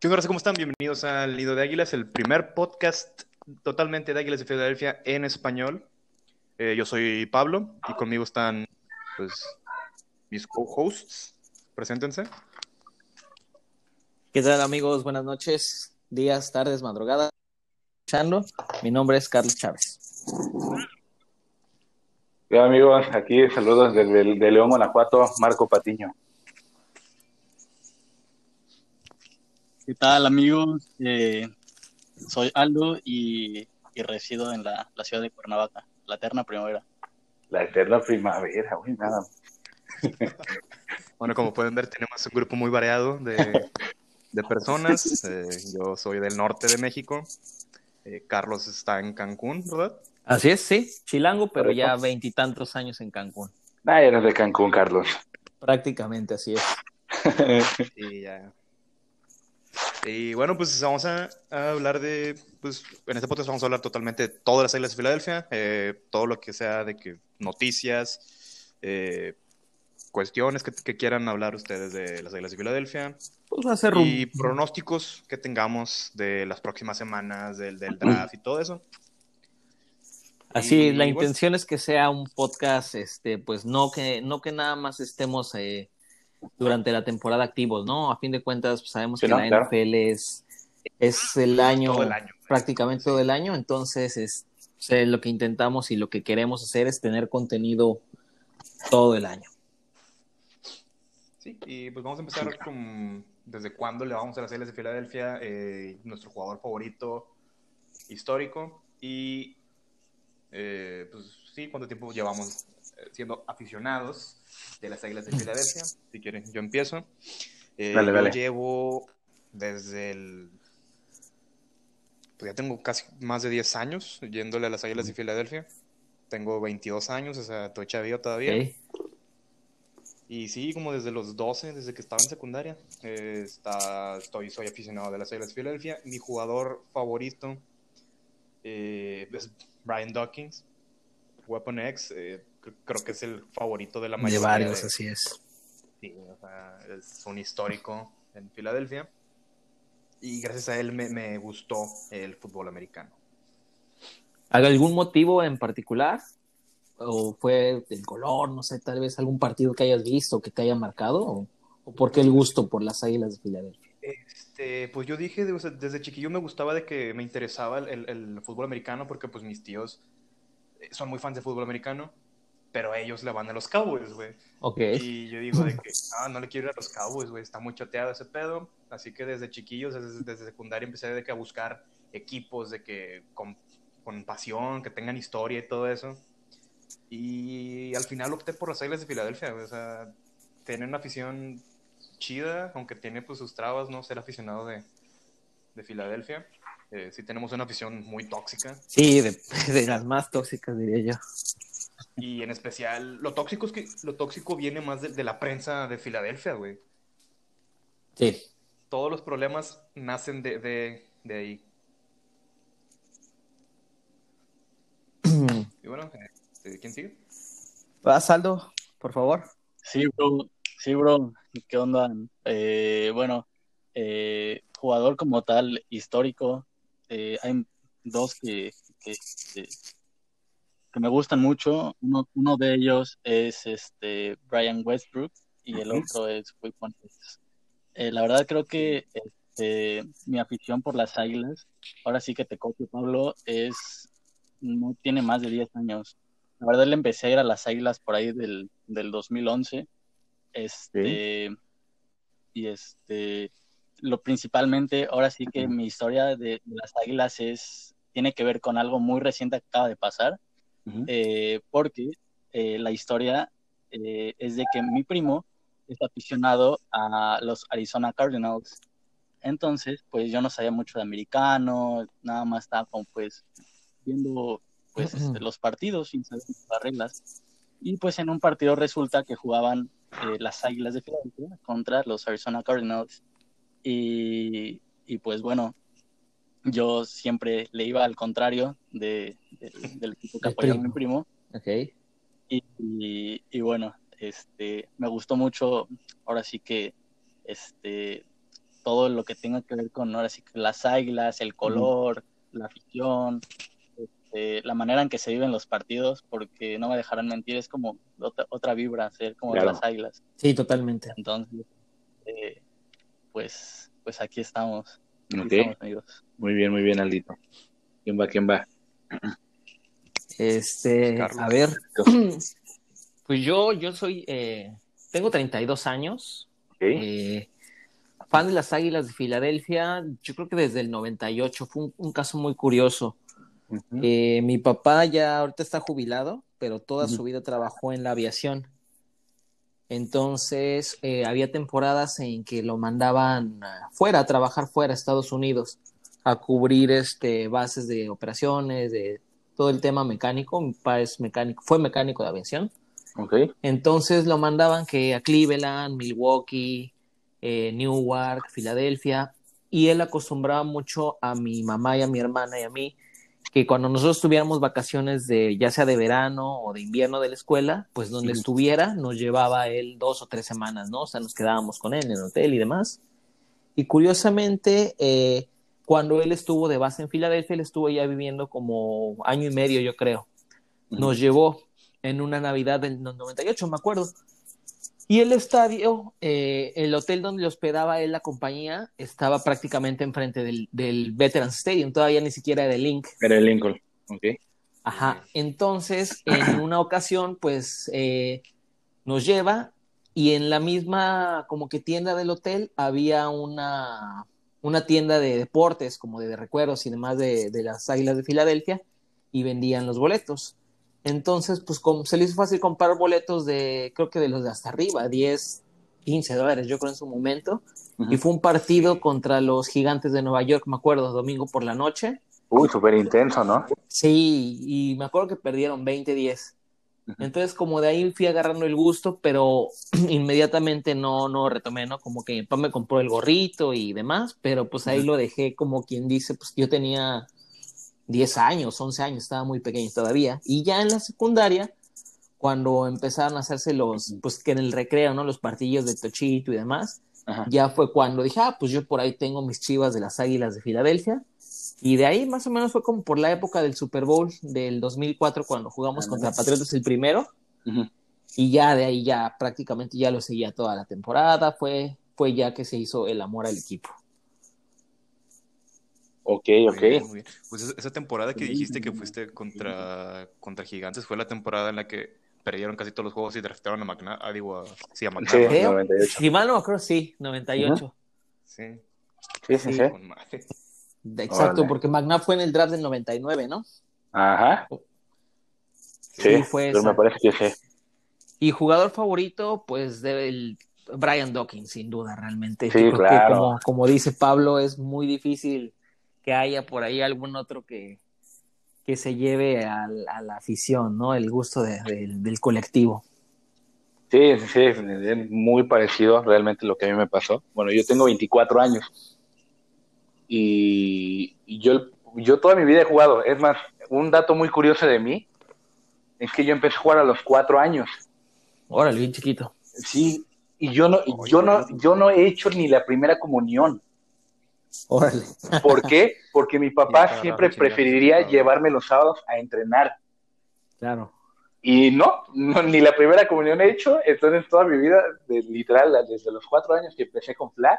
¿Qué onda, ¿Cómo están? Bienvenidos al Nido de Águilas, el primer podcast totalmente de Águilas de Filadelfia en español. Eh, yo soy Pablo y conmigo están pues, mis co-hosts. Preséntense. ¿Qué tal amigos? Buenas noches, días, tardes, madrugadas. Mi nombre es Carlos Chávez. Hola amigos, aquí saludos desde de León, Guanajuato, Marco Patiño. ¿Qué tal amigos? Eh, soy Aldo y, resido en la, ciudad de Cuernavaca, la eterna primavera. La eterna primavera, güey, nada. bueno, como pueden ver, tenemos un grupo muy variado de, personas. Eh, yo soy del norte de México. Eh, Carlos está en Cancún, ¿verdad? Así es, sí, chilango, pero ya veintitantos años en Cancún. Ah, eres de Cancún, Carlos. Prácticamente, así es. sí, ya. Y bueno, pues vamos a, hablar de, pues en este podcast vamos a hablar totalmente de todas las islas de Filadelfia, eh, todo lo que sea de que noticias, eh, cuestiones que, quieran hablar ustedes de las islas de Filadelfia. Pues va a ser y pronósticos que tengamos de las próximas semanas, del, del draft y todo eso. Así, la intención es que sea un podcast, este, pues no que, no que nada más estemos eh, durante la temporada activos, ¿no? A fin de cuentas, pues, sabemos que la NFL es, es el año, prácticamente todo el año, entonces es, lo que intentamos y lo que queremos hacer es tener contenido todo el año. Sí, y pues vamos a empezar con desde cuándo le vamos a las Islas de Filadelfia, eh, nuestro jugador favorito histórico y eh, pues sí, cuánto tiempo llevamos siendo aficionados de las Águilas de Filadelfia. Si quieren, yo empiezo. Eh, yo llevo desde el... Pues ya tengo casi más de 10 años yéndole a las Águilas de Filadelfia. Tengo 22 años, o sea, estoy chavillo todavía. Y sí, como desde los 12, desde que estaba en secundaria, eh, está, estoy, soy aficionado de las Águilas de Filadelfia. Mi jugador favorito es Brian Dawkins, Weapon X. Eh, creo que es el favorito de la mayoría. De varios, así es. Sí, es un histórico en Filadelfia. Y gracias a él me, gustó el fútbol americano. algún motivo en particular? ¿O fue el color? No sé, tal vez algún partido que hayas visto que te haya marcado. ¿O, por qué el gusto por las águilas de Filadelfia? Este, pues yo dije, desde chiquillo me gustaba de que me interesaba el, el, fútbol americano porque pues mis tíos eh, son muy fans de fútbol americano pero ellos le van a los Cowboys, güey. Ok. Y yo digo de que, ah, no le quiero ir a los Cowboys, güey, está muy choteado ese pedo. Así que desde chiquillos, desde, secundaria, empecé de que a buscar equipos de que con, con, pasión, que tengan historia y todo eso. Y al final opté por los Águilas de Filadelfia, güey. O sea, tienen una afición chida, aunque tiene pues sus trabas, ¿no? Ser aficionado de, de Filadelfia. Eh, sí tenemos una afición muy tóxica. Sí, de, de las más tóxicas, diría yo. Y en especial, lo tóxico es que lo tóxico viene más de, la prensa de Filadelfia, güey. Sí. Todos los problemas nacen de, de, ahí. y bueno, este, ¿quién sigue? Va, Saldo, por favor. Sí, bro. Sí, bro. ¿Qué onda? Eh, bueno, eh, jugador como tal, histórico. Eh, hay dos que, que, que me gustan mucho. Uno, uno de ellos es este Brian Westbrook y el otro es Will eh, la verdad creo que este, mi afición por las águilas, ahora sí que te copio Pablo, es no tiene más de 10 años. La verdad le empecé a ir a las águilas por ahí del, del 2011. Este, Y este, lo principalmente, ahora sí que mi historia de, de, las águilas es, tiene que ver con algo muy reciente que acaba de pasar eh, porque eh, la historia eh, es de que mi primo es aficionado a los Arizona Cardinals. Entonces, pues yo no sabía mucho de americano, nada más estaba como pues viendo pues este, los partidos sin saber las reglas. Y pues en un partido resulta que jugaban las Águilas de Filadelfia contra los Arizona Cardinals. Y, y pues bueno, yo siempre le iba al contrario de, del equipo que apoyaba mi primo. Okay. Y, y, bueno, este, me gustó mucho, ahora sí que este, todo lo que tenga que ver con ahora sí que las águilas, el color, la afición, este, la manera en que se viven los partidos, porque no me dejarán mentir, es como otra, vibra, ser como de las águilas. Sí, totalmente. Entonces, eh, pues, pues aquí estamos. Muy bien, muy bien, Aldito. ¿Quién va? ¿Quién va? Este, a ver, pues yo, yo soy, eh, tengo 32 años. Eh, fan de las Águilas de Filadelfia, yo creo que desde el 98, fue un, caso muy curioso. Eh, mi papá ya ahorita está jubilado, pero toda su vida trabajó en la aviación. Entonces, había temporadas en que lo mandaban fuera, a trabajar fuera, a Estados Unidos, a cubrir este, bases de operaciones, de todo el tema mecánico. Mi papá es mecánico, fue mecánico de aviación. Okay. Entonces lo mandaban que a Cleveland, Milwaukee, eh, Newark, Filadelfia, y él acostumbraba mucho a mi mamá y a mi hermana y a mí que cuando nosotros tuviéramos vacaciones de ya sea de verano o de invierno de la escuela, pues donde estuviera nos llevaba él dos o tres semanas, ¿no? O sea, nos quedábamos con él en el hotel y demás. Y curiosamente, eh, cuando él estuvo de base en Filadelfia, él estuvo ya viviendo como año y medio, yo creo. Nos llevó en una Navidad del 98, me acuerdo. Y el estadio, eh, el hotel donde le hospedaba él la compañía, estaba prácticamente enfrente del, del Veterans Stadium, todavía ni siquiera era el Link. Era el Lincoln, ok. Ajá, entonces en una ocasión, pues eh, nos lleva y en la misma como que tienda del hotel había una una tienda de deportes, como de, recuerdos y demás de, las Águilas de Filadelfia, y vendían los boletos. Entonces, pues como se les hizo fácil comprar boletos de, creo que de los de hasta arriba, 10, 15 dólares, yo creo en su momento. Y fue un partido contra los gigantes de Nueva York, me acuerdo, domingo por la noche. Uy, súper intenso, ¿no? Sí, y me acuerdo que perdieron 20-10. Entonces, como de ahí fui agarrando el gusto, pero inmediatamente no, no retomé, ¿no? Como que mi papá me compró el gorrito y demás, pero pues ahí lo dejé como quien dice, pues yo tenía 10 años, 11 años, estaba muy pequeño todavía. Y ya en la secundaria, cuando empezaron a hacerse los, pues que en el recreo, ¿no? Los partillos de Tochito y demás, ya fue cuando dije, ah, pues yo por ahí tengo mis chivas de las Águilas de Filadelfia y de ahí más o menos fue como por la época del Super Bowl del 2004 cuando jugamos contra Patriotas el primero. Y ya de ahí ya prácticamente ya lo seguía toda la temporada. Fue, fue ya que se hizo el amor al equipo. Ok, ok. Pues esa temporada que dijiste que fuiste contra, contra Gigantes fue la temporada en la que perdieron casi todos los juegos y draftaron a McNabb. Ah, digo, sí, a McNabb. Sí, 98. Si mal no me acuerdo, sí, 98. Sí. Sí, sí, sí. Exacto, porque McNabb fue en el draft del 99, ¿no? Ajá. Sí, fue pero me parece que sí. Y jugador favorito, pues, del Brian Dawkins, sin duda, realmente. Sí, claro. como, dice Pablo, es muy difícil que haya por ahí algún otro que, que se lleve a, la afición, ¿no? El gusto del colectivo. Sí, sí, sí, es muy parecido realmente lo que a mí me pasó. Bueno, yo tengo 24 años y, yo, yo toda mi vida he jugado. Es más, un dato muy curioso de mí es que yo empecé a jugar a los cuatro años. Órale, bien chiquito. Sí, y yo no, yo no, yo no he hecho ni la primera comunión. Órale. ¿Por qué? Porque mi papá siempre preferiría llevarme los sábados a entrenar. Claro. Y no, ni la primera comunión he hecho, entonces toda mi vida, literal, desde los cuatro años que empecé con flag,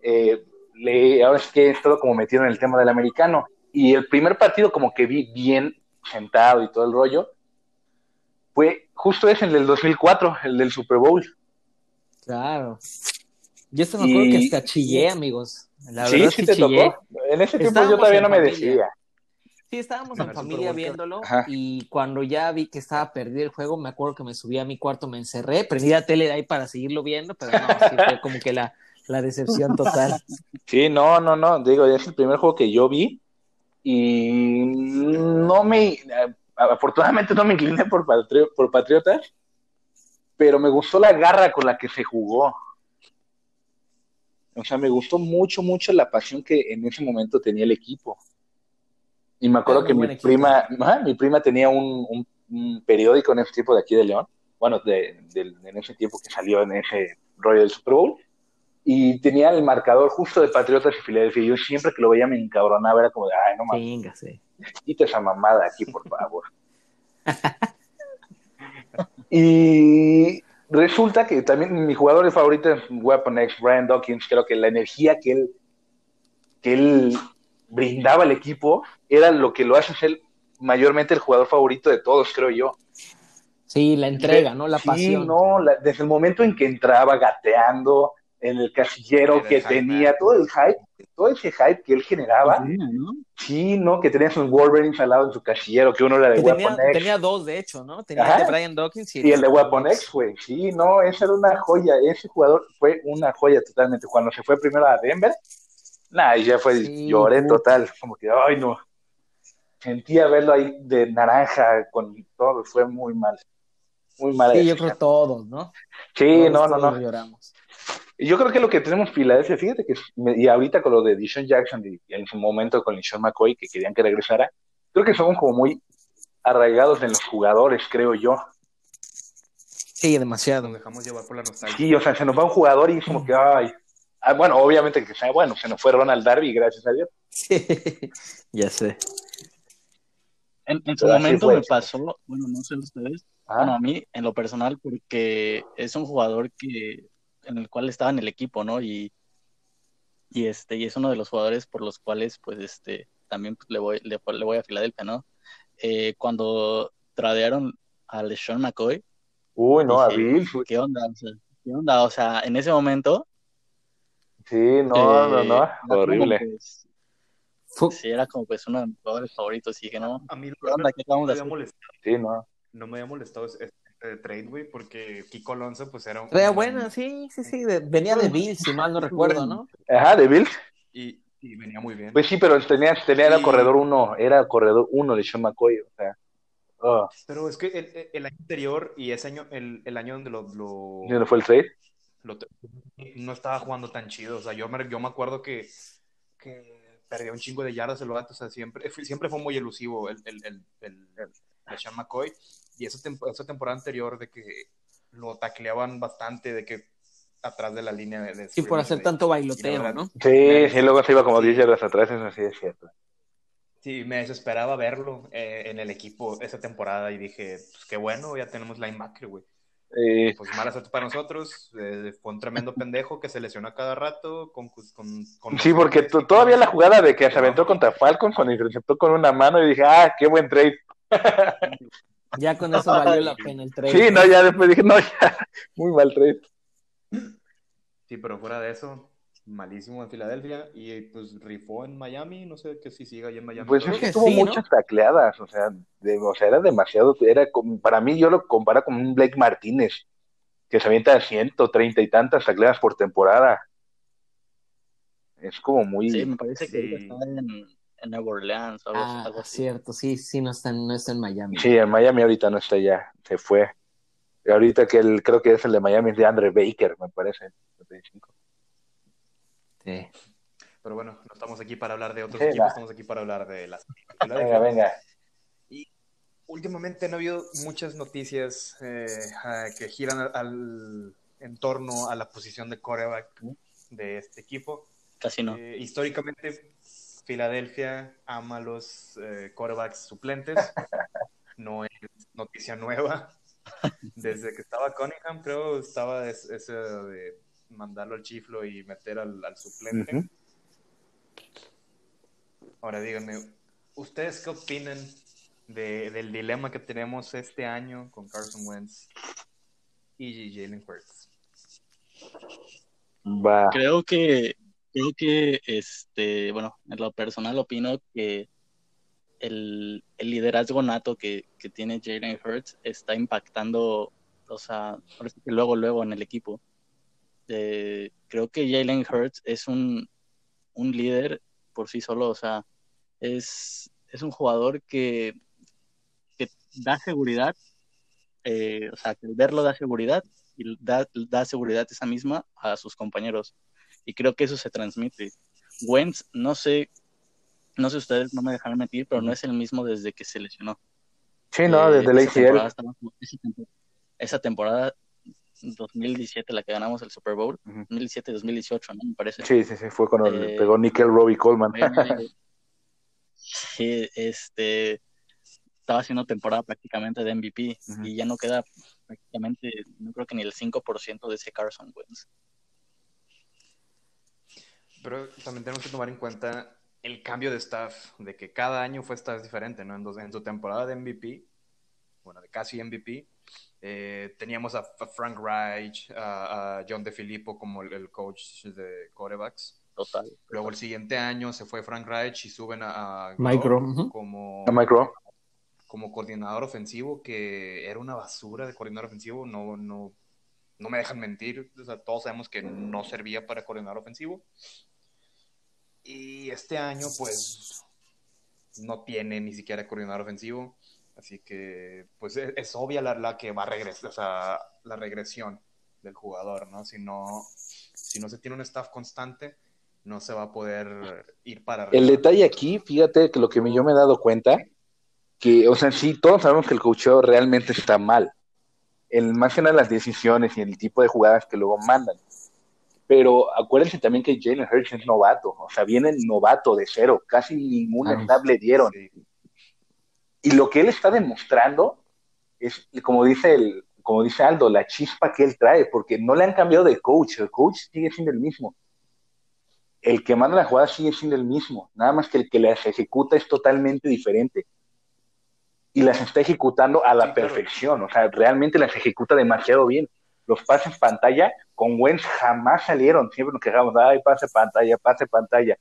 eh, le, ahora es que he estado como metido en el tema del americano. Y el primer partido como que vi bien sentado y todo el rollo, fue justo ese, el del 2004, el del Super Bowl. Claro. Yo esto me acuerdo que hasta chillé, amigos. La sí, sí, te tocó. En ese tiempo yo todavía no me decía. Sí, estábamos en familia viéndolo y cuando ya vi que estaba perdido el juego, me acuerdo que me subí a mi cuarto, me encerré, prendí la tele de ahí para seguirlo viendo, pero no, sí fue como que la, la decepción total. Sí, no, no, no, digo, es el primer juego que yo vi y no me, afortunadamente no me incliné por, por Patriotas, pero me gustó la garra con la que se jugó. O sea, me gustó mucho, mucho la pasión que en ese momento tenía el equipo. Y me acuerdo que mi prima, mi prima tenía un, periódico en ese tiempo de aquí de León, bueno, de, en ese tiempo que salió en ese rollo del Super Bowl, y tenía el marcador justo de Patriotas y Filadelfia. Yo siempre que lo veía me encabronaba, era como de, ay, no mames. Quita esa mamada aquí, por favor. y resulta que también mi jugador favorito es Weapon X, Brian Dawkins. Creo que la energía que él, que él brindaba al equipo era lo que lo hace ser mayormente el jugador favorito de todos, creo yo. Sí, la entrega, ¿no? La sí, pasión. no, desde el momento en que entraba gateando, en el casillero que tenía, todo el hype, todo ese hype que él generaba. ¿no? Sí, ¿no? Que tenía sus Wolverines al lado en su casillero, que uno era de Weapon X. Tenía dos, de hecho, ¿no? Tenía el de Brian Dawkins y, el de Weapon X, güey. Sí, no, esa era una joya. Ese jugador fue una joya totalmente. Cuando se fue primero a Denver, nada, y ya fue, lloré total. Como que, ay, no. Sentía verlo ahí de naranja con todo, fue muy mal. Muy mal. Sí, yo creo todos, ¿no? Sí, no, no, no. Lloramos. Y yo creo que lo que tenemos Filadelfia, fíjate que, y ahorita con lo de Dishon Jackson y, en su momento con Sean McCoy, que querían que regresara, creo que somos como muy arraigados en los jugadores, creo yo. Sí, demasiado. Nos dejamos llevar por la nostalgia. Sí, o sea, se nos va un jugador y es como que, ay. Ah, bueno, obviamente que sea bueno, se nos fue Ronald Darby, gracias a Dios. Sí, ya sé. En, su momento me pasó, bueno, no sé ustedes, ah. bueno, a mí en lo personal, porque es un jugador que en el cual estaba en el equipo, ¿no? Y, y este, y es uno de los jugadores por los cuales, pues, este, también pues, le, voy, le, voy a Filadelfia, ¿no? Eh, cuando tradearon a LeSean McCoy. Uy, no, a Bill. ¿Qué onda? O sea, ¿Qué onda? O sea, en ese momento. Sí, no, no, no, eh, horrible. Pues, sí, era como pues uno de mis jugadores favoritos y dije, no, a mí ¿qué onda? ¿Qué hacer? Sí, no. No me había molestado de trade, güey, porque Kiko Alonso, pues era un. Era buena, sí, sí, sí. venía de Bills, si mal no recuerdo, ¿no? Ajá, de Bills. Y, y venía muy bien. Pues sí, pero tenía, tenía era corredor uno, era corredor uno de Sean McCoy, o sea. Oh. Pero es que el, el, año anterior y ese año, el, el año donde lo. lo ¿Dónde fue el trade? Lo, no estaba jugando tan chido. O sea, yo me, yo me acuerdo que, que perdió un chingo de yardas el vato. O sea, siempre, siempre fue muy elusivo el, el, el, el, el Sean McCoy. Y esa, esa temporada anterior de que lo tacleaban bastante, de que atrás de la línea de... sí, por hacer tanto bailoteo, ¿no? Sí, sí, luego se iba como 10 yardas atrás, eso sí es cierto. Sí, me desesperaba verlo eh, en el equipo esa temporada y dije, pues qué bueno, ya tenemos linebacker, güey. Eh, pues mala suerte para nosotros. Eh, fue un tremendo pendejo que se lesiona cada rato. Con, con, con sí, porque todavía la jugada de que se aventó contra Falcon, cuando interceptó con una mano y dije, ah, qué buen trade. Ya con eso valió la pena el trade. Sí, no, ya después dije, no, ya, muy mal trade. Sí, pero fuera de eso, malísimo en Filadelfia y pues rifó en Miami, no sé qué si siga ahí en Miami. Pues es que tuvo muchas tacleadas, o sea, o sea, era demasiado, era como, para mí yo lo comparo con un Blake Martínez, que se avienta 130 y tantas tacleadas por temporada. Es como muy... Sí, me parece que está en en Nueva Orleans algo, ah, cierto, sí, sí, no está, no está en Miami. Sí, en Miami ahorita no está ya, se fue. Y ahorita que el, creo que es el de Miami es de Andre Baker, me parece. Sí. Pero bueno, no estamos aquí para hablar de otros equipos, estamos aquí para hablar de las. venga, venga. Y últimamente no ha habido muchas noticias eh, que giran al, en torno a la posición de coreback de este equipo. Casi no. Eh, históricamente Filadelfia ama los eh, quarterbacks suplentes. No es noticia nueva. Desde que estaba Cunningham, creo, estaba ese de mandarlo al chiflo y meter al, suplente. Ahora díganme, ¿ustedes qué opinan del dilema que tenemos este año con Carson Wentz y Jalen Hurts? Creo que creo que, este, bueno, en lo personal opino que el, liderazgo nato que, tiene Jalen Hurts está impactando, o sea, luego, luego en el equipo. Eh, creo que Jalen Hurts es un, líder por sí solo, o sea, es, es un jugador que, que da seguridad, eh, o sea, que verlo da seguridad y da, da seguridad esa misma a sus compañeros y creo que eso se transmite. Wentz, no sé, no sé ustedes, no me dejarán mentir, pero no es el mismo desde que se lesionó. Sí, no, desde la esa temporada, esa temporada 2017, la que ganamos el Super Bowl, 2017-2018, ¿no? Me parece. Sí, sí, sí, fue cuando eh, pegó Nickel Robbie Coleman. sí, este, estaba haciendo temporada prácticamente de MVP y ya no queda prácticamente, no creo que ni el 5% de ese Carson Wentz. Pero también tenemos que tomar en cuenta el cambio de staff, de que cada año fue staff diferente, ¿no? En, en su temporada de MVP, bueno, de casi MVP, eh, teníamos a, Frank Reich, a, John DeFilippo como el, coach de corebacks. Total. Luego el siguiente año se fue Frank Reich y suben a, Micro. como, como coordinador ofensivo, que era una basura de coordinador ofensivo, no, no, no me dejan mentir, todos sabemos que no servía para coordinador ofensivo. Y este año, pues, no tiene ni siquiera coordinador ofensivo. Así que, pues, e, es, obvia la, la, que va a regresar, o sea, la regresión del jugador, ¿no? Si no, si no se tiene un staff constante, no se va a poder ir para El detalle aquí, fíjate que lo que yo me he dado cuenta, que, o sea, sí, todos sabemos que el cocheo realmente está mal. El, más que nada las decisiones y el tipo de jugadas que luego mandan. Pero acuérdense también que Jalen Hurts es novato, o sea, viene novato de cero, casi ningún snap le dieron. Y lo que él está demostrando es, como dice, el, como dice Aldo, la chispa que él trae, porque no le han cambiado de coach, el coach sigue siendo el mismo. El que manda la jugada sigue siendo el mismo, nada más que el que las ejecuta es totalmente diferente. Y las está ejecutando a la perfección, o sea, realmente las ejecuta demasiado bien. Los pases pantalla con Wentz jamás salieron, siempre nos quejamos, ay, pase pantalla, pase pantalla.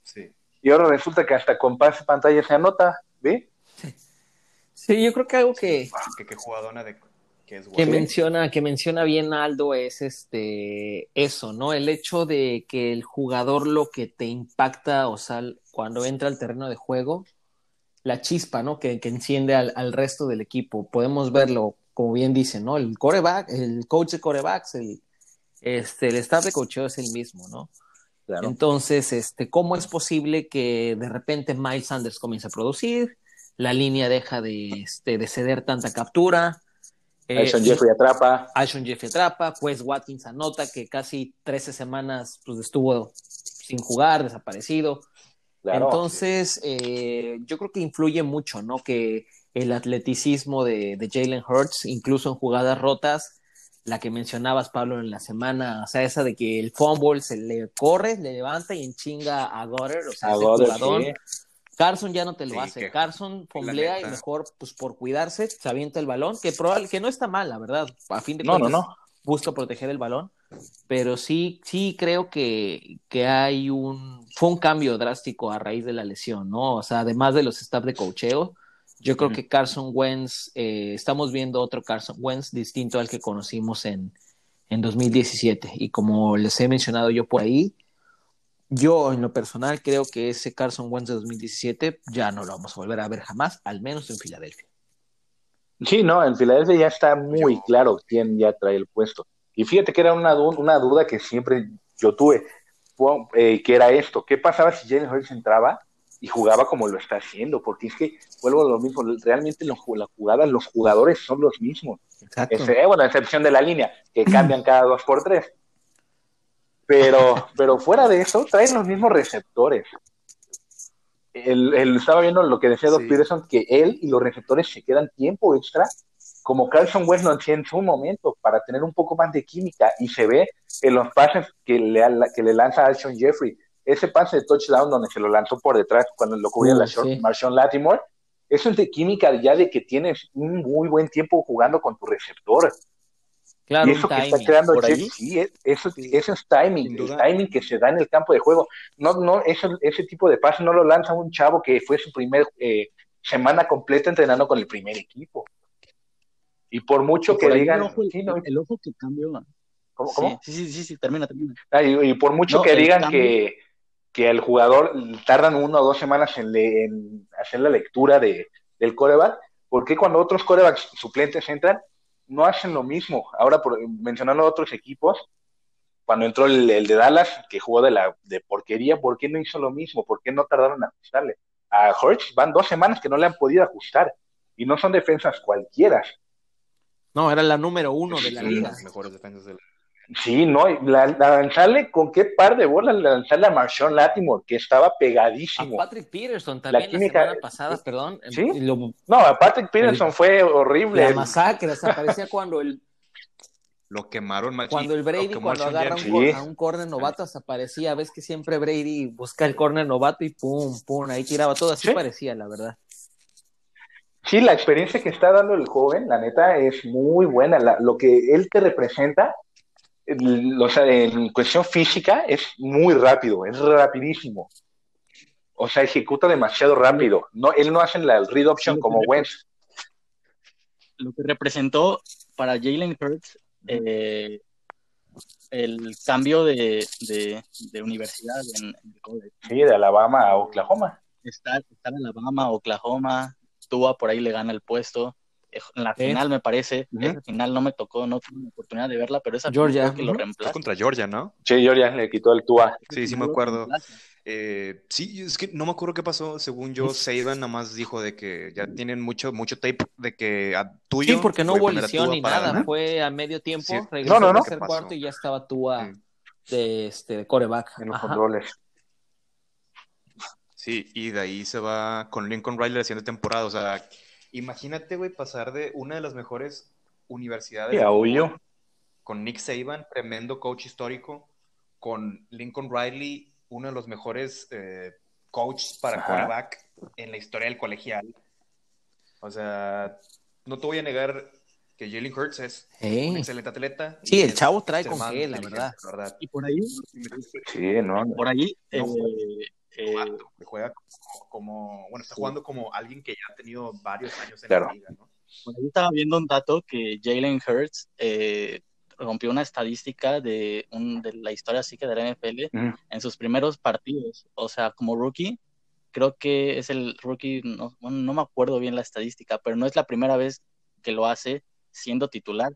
Y ahora resulta que hasta con pase pantalla se anota, ¿ve? Sí, yo creo que algo que, que, jugadona de que, menciona que menciona bien Aldo es este eso, ¿no? El hecho de que el jugador lo que te impacta, o sea, cuando entra al terreno de juego, la chispa, ¿no? Que, que enciende al, al, resto del equipo. Podemos verlo, como bien dice, ¿no? El coreback, el coach de corebacks, el, este, el staff de coacheo es el mismo, ¿no? Entonces, este, ¿cómo es posible que de repente Miles Sanders comience a producir? la línea deja de, este, de ceder tanta captura. Eh, Jeffrey atrapa. Ashon Jeffrey atrapa. Pues Watkins anota que casi 13 semanas pues, estuvo sin jugar, desaparecido. Entonces, eh, yo creo que influye mucho, ¿no? Que el atleticismo de, de Jalen Hurts, incluso en jugadas rotas, la que mencionabas, Pablo, en la semana, o sea, esa de que el fumble se le corre, le levanta y enchinga a Goddard, o sea, a ese Carson ya no te lo hace. Carson fomblea y mejor, pues por cuidarse, se avienta el balón, que probable, que no está mal, la verdad. A fin de cuentas, no, no. busca proteger el balón. Pero sí, sí creo que, que hay un. Fue un cambio drástico a raíz de la lesión, ¿no? O sea, además de los staff de cocheo, yo creo que Carson Wentz, eh, estamos viendo otro Carson Wentz distinto al que conocimos en, en 2017. Y como les he mencionado yo por ahí, yo, en lo personal, creo que ese Carson Wentz de 2017 ya no lo vamos a volver a ver jamás, al menos en Filadelfia. Sí, no, en Filadelfia ya está muy claro quién ya trae el puesto. Y fíjate que era una, una duda que siempre yo tuve, eh, que era esto, ¿qué pasaba si Jalen Hurts entraba y jugaba como lo está haciendo? Porque es que, vuelvo a lo mismo, realmente los, la jugada, los jugadores son los mismos. Exacto. Eh, bueno, a excepción de la línea, que cambian cada dos por tres pero, pero fuera de eso, traen los mismos receptores. El, estaba viendo lo que decía Doc Peterson, que él y los receptores se quedan tiempo extra, como Carlson West lo hacía en su momento, para tener un poco más de química, y se ve en los pases que le, que le lanza Alshon Jeffrey. Ese pase de touchdown donde se lo lanzó por detrás cuando lo cubría la short, Marshawn Latimore, eso es de química ya de que tienes un muy buen tiempo jugando con tu receptor. Claro, y eso que está creando por ahí. sí, eso, eso es timing, el timing que se da en el campo de juego. No, no, eso, ese tipo de pase no lo lanza un chavo que fue su primer eh, semana completa entrenando con el primer equipo. Y por mucho que digan. El ojo, que cambió. ¿Cómo? cómo? Sí, sí, sí, sí, termina, termina. Ah, y, por mucho que digan que, que el jugador tardan una o dos semanas en, en hacer la lectura de, del coreback, ¿por qué cuando otros corebacks suplentes entran, no hacen lo mismo. Ahora, por, mencionando a otros equipos, cuando entró el, de Dallas, que jugó de la de porquería, ¿por qué no hizo lo mismo? ¿Por qué no tardaron en ajustarle? A Hurts van dos semanas que no le han podido ajustar y no son defensas cualquiera. No, era la número uno de la liga. mejores defensas Sí, no, la, lanzarle con qué par de bolas lanzarle a Marshawn Latimore, que estaba pegadísimo. A Patrick Peterson también la, semana pasada, perdón. ¿Sí? no, a Patrick Peterson fue horrible. La masacre, desaparecía cuando el lo quemaron Cuando el Brady, cuando agarra un, a un corner novato, aparecía. Ves que siempre Brady busca el corner novato y pum, pum, ahí tiraba todo. Así parecía, la verdad. Sí, la experiencia que está dando el joven, la neta, es muy buena. lo que él te representa, o sea, en cuestión física, es muy rápido, es rapidísimo. O sea, ejecuta demasiado rápido. No, él no hace la read option como Wentz. Lo que representó para Jalen Hurts eh, el cambio de, de, universidad en, el college. Sí, de Alabama a Oklahoma. Está, en Alabama, Oklahoma, Tua por ahí le gana el puesto. En la final, me parece, esa final no me tocó, no tuve la oportunidad de verla, pero esa Georgia que lo reemplaza. contra Georgia, ¿no? Sí, Georgia le quitó el Tua. Sí, sí me acuerdo. Eh, sí, es que no me acuerdo qué pasó. Según yo, Saban nada más dijo de que ya tienen mucho, mucho tape de que a tuyo. Sí, porque no hubo lesión ni nada. Fue a medio tiempo, regresó no, no, no. cuarto y ya estaba tú de este coreback. En los controles. Sí, y de ahí se va con Lincoln Riley haciendo temporada. O sea, imagínate, güey, pasar de una de las mejores universidades. Con Nick Saban, tremendo coach histórico, con Lincoln Riley uno de los mejores eh, coaches para quarterback en la historia del colegial. O sea, no te voy a negar que Jalen Hurts es un excelente atleta. Sí, el chavo trae con qué, la verdad. Y por ahí, sí, no, por ahí, eh, eh, juega como, bueno, está jugando como alguien que ya ha tenido varios años en la liga, ¿no? Ahí estaba viendo un dato que Jalen Hurts eh, rompió una estadística de, un, de la historia así que de la NFL en sus primeros partidos. O sea, como rookie, creo que es el rookie, no, no me acuerdo bien la estadística, pero no es la primera vez que lo hace siendo titular.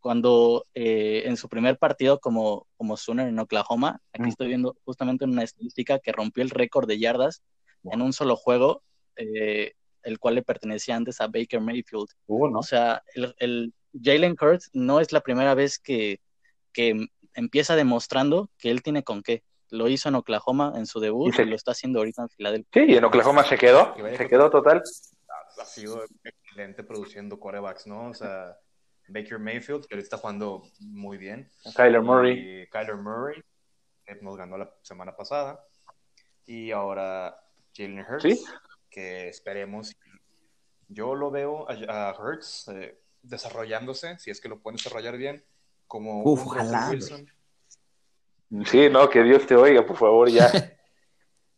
Cuando eh, en su primer partido como, como Sooner en Oklahoma, aquí estoy viendo justamente una estadística que rompió el récord de yardas en un solo juego, eh, el cual le pertenecía antes a Baker Mayfield. Uh, o sea, el, el, Jalen Hurts no es la primera vez que, empieza demostrando que él tiene con qué. Lo hizo en Oklahoma en su debut y, lo está haciendo ahorita en Filadelfia. Sí, y en Oklahoma se quedó, se quedó total. Ha sido excelente produciendo quarterbacks, ¿no? O sea, Baker Mayfield, que ahorita está jugando muy bien. Kyler Murray. Y Kyler Murray, que nos ganó la semana pasada. Y ahora Jalen Hurts, que esperemos. Yo lo veo a, Hurts eh, desarrollándose, si es que lo pueden desarrollar bien, como Uf, Wilson. Sí, no, que Dios te oiga, por favor, ya.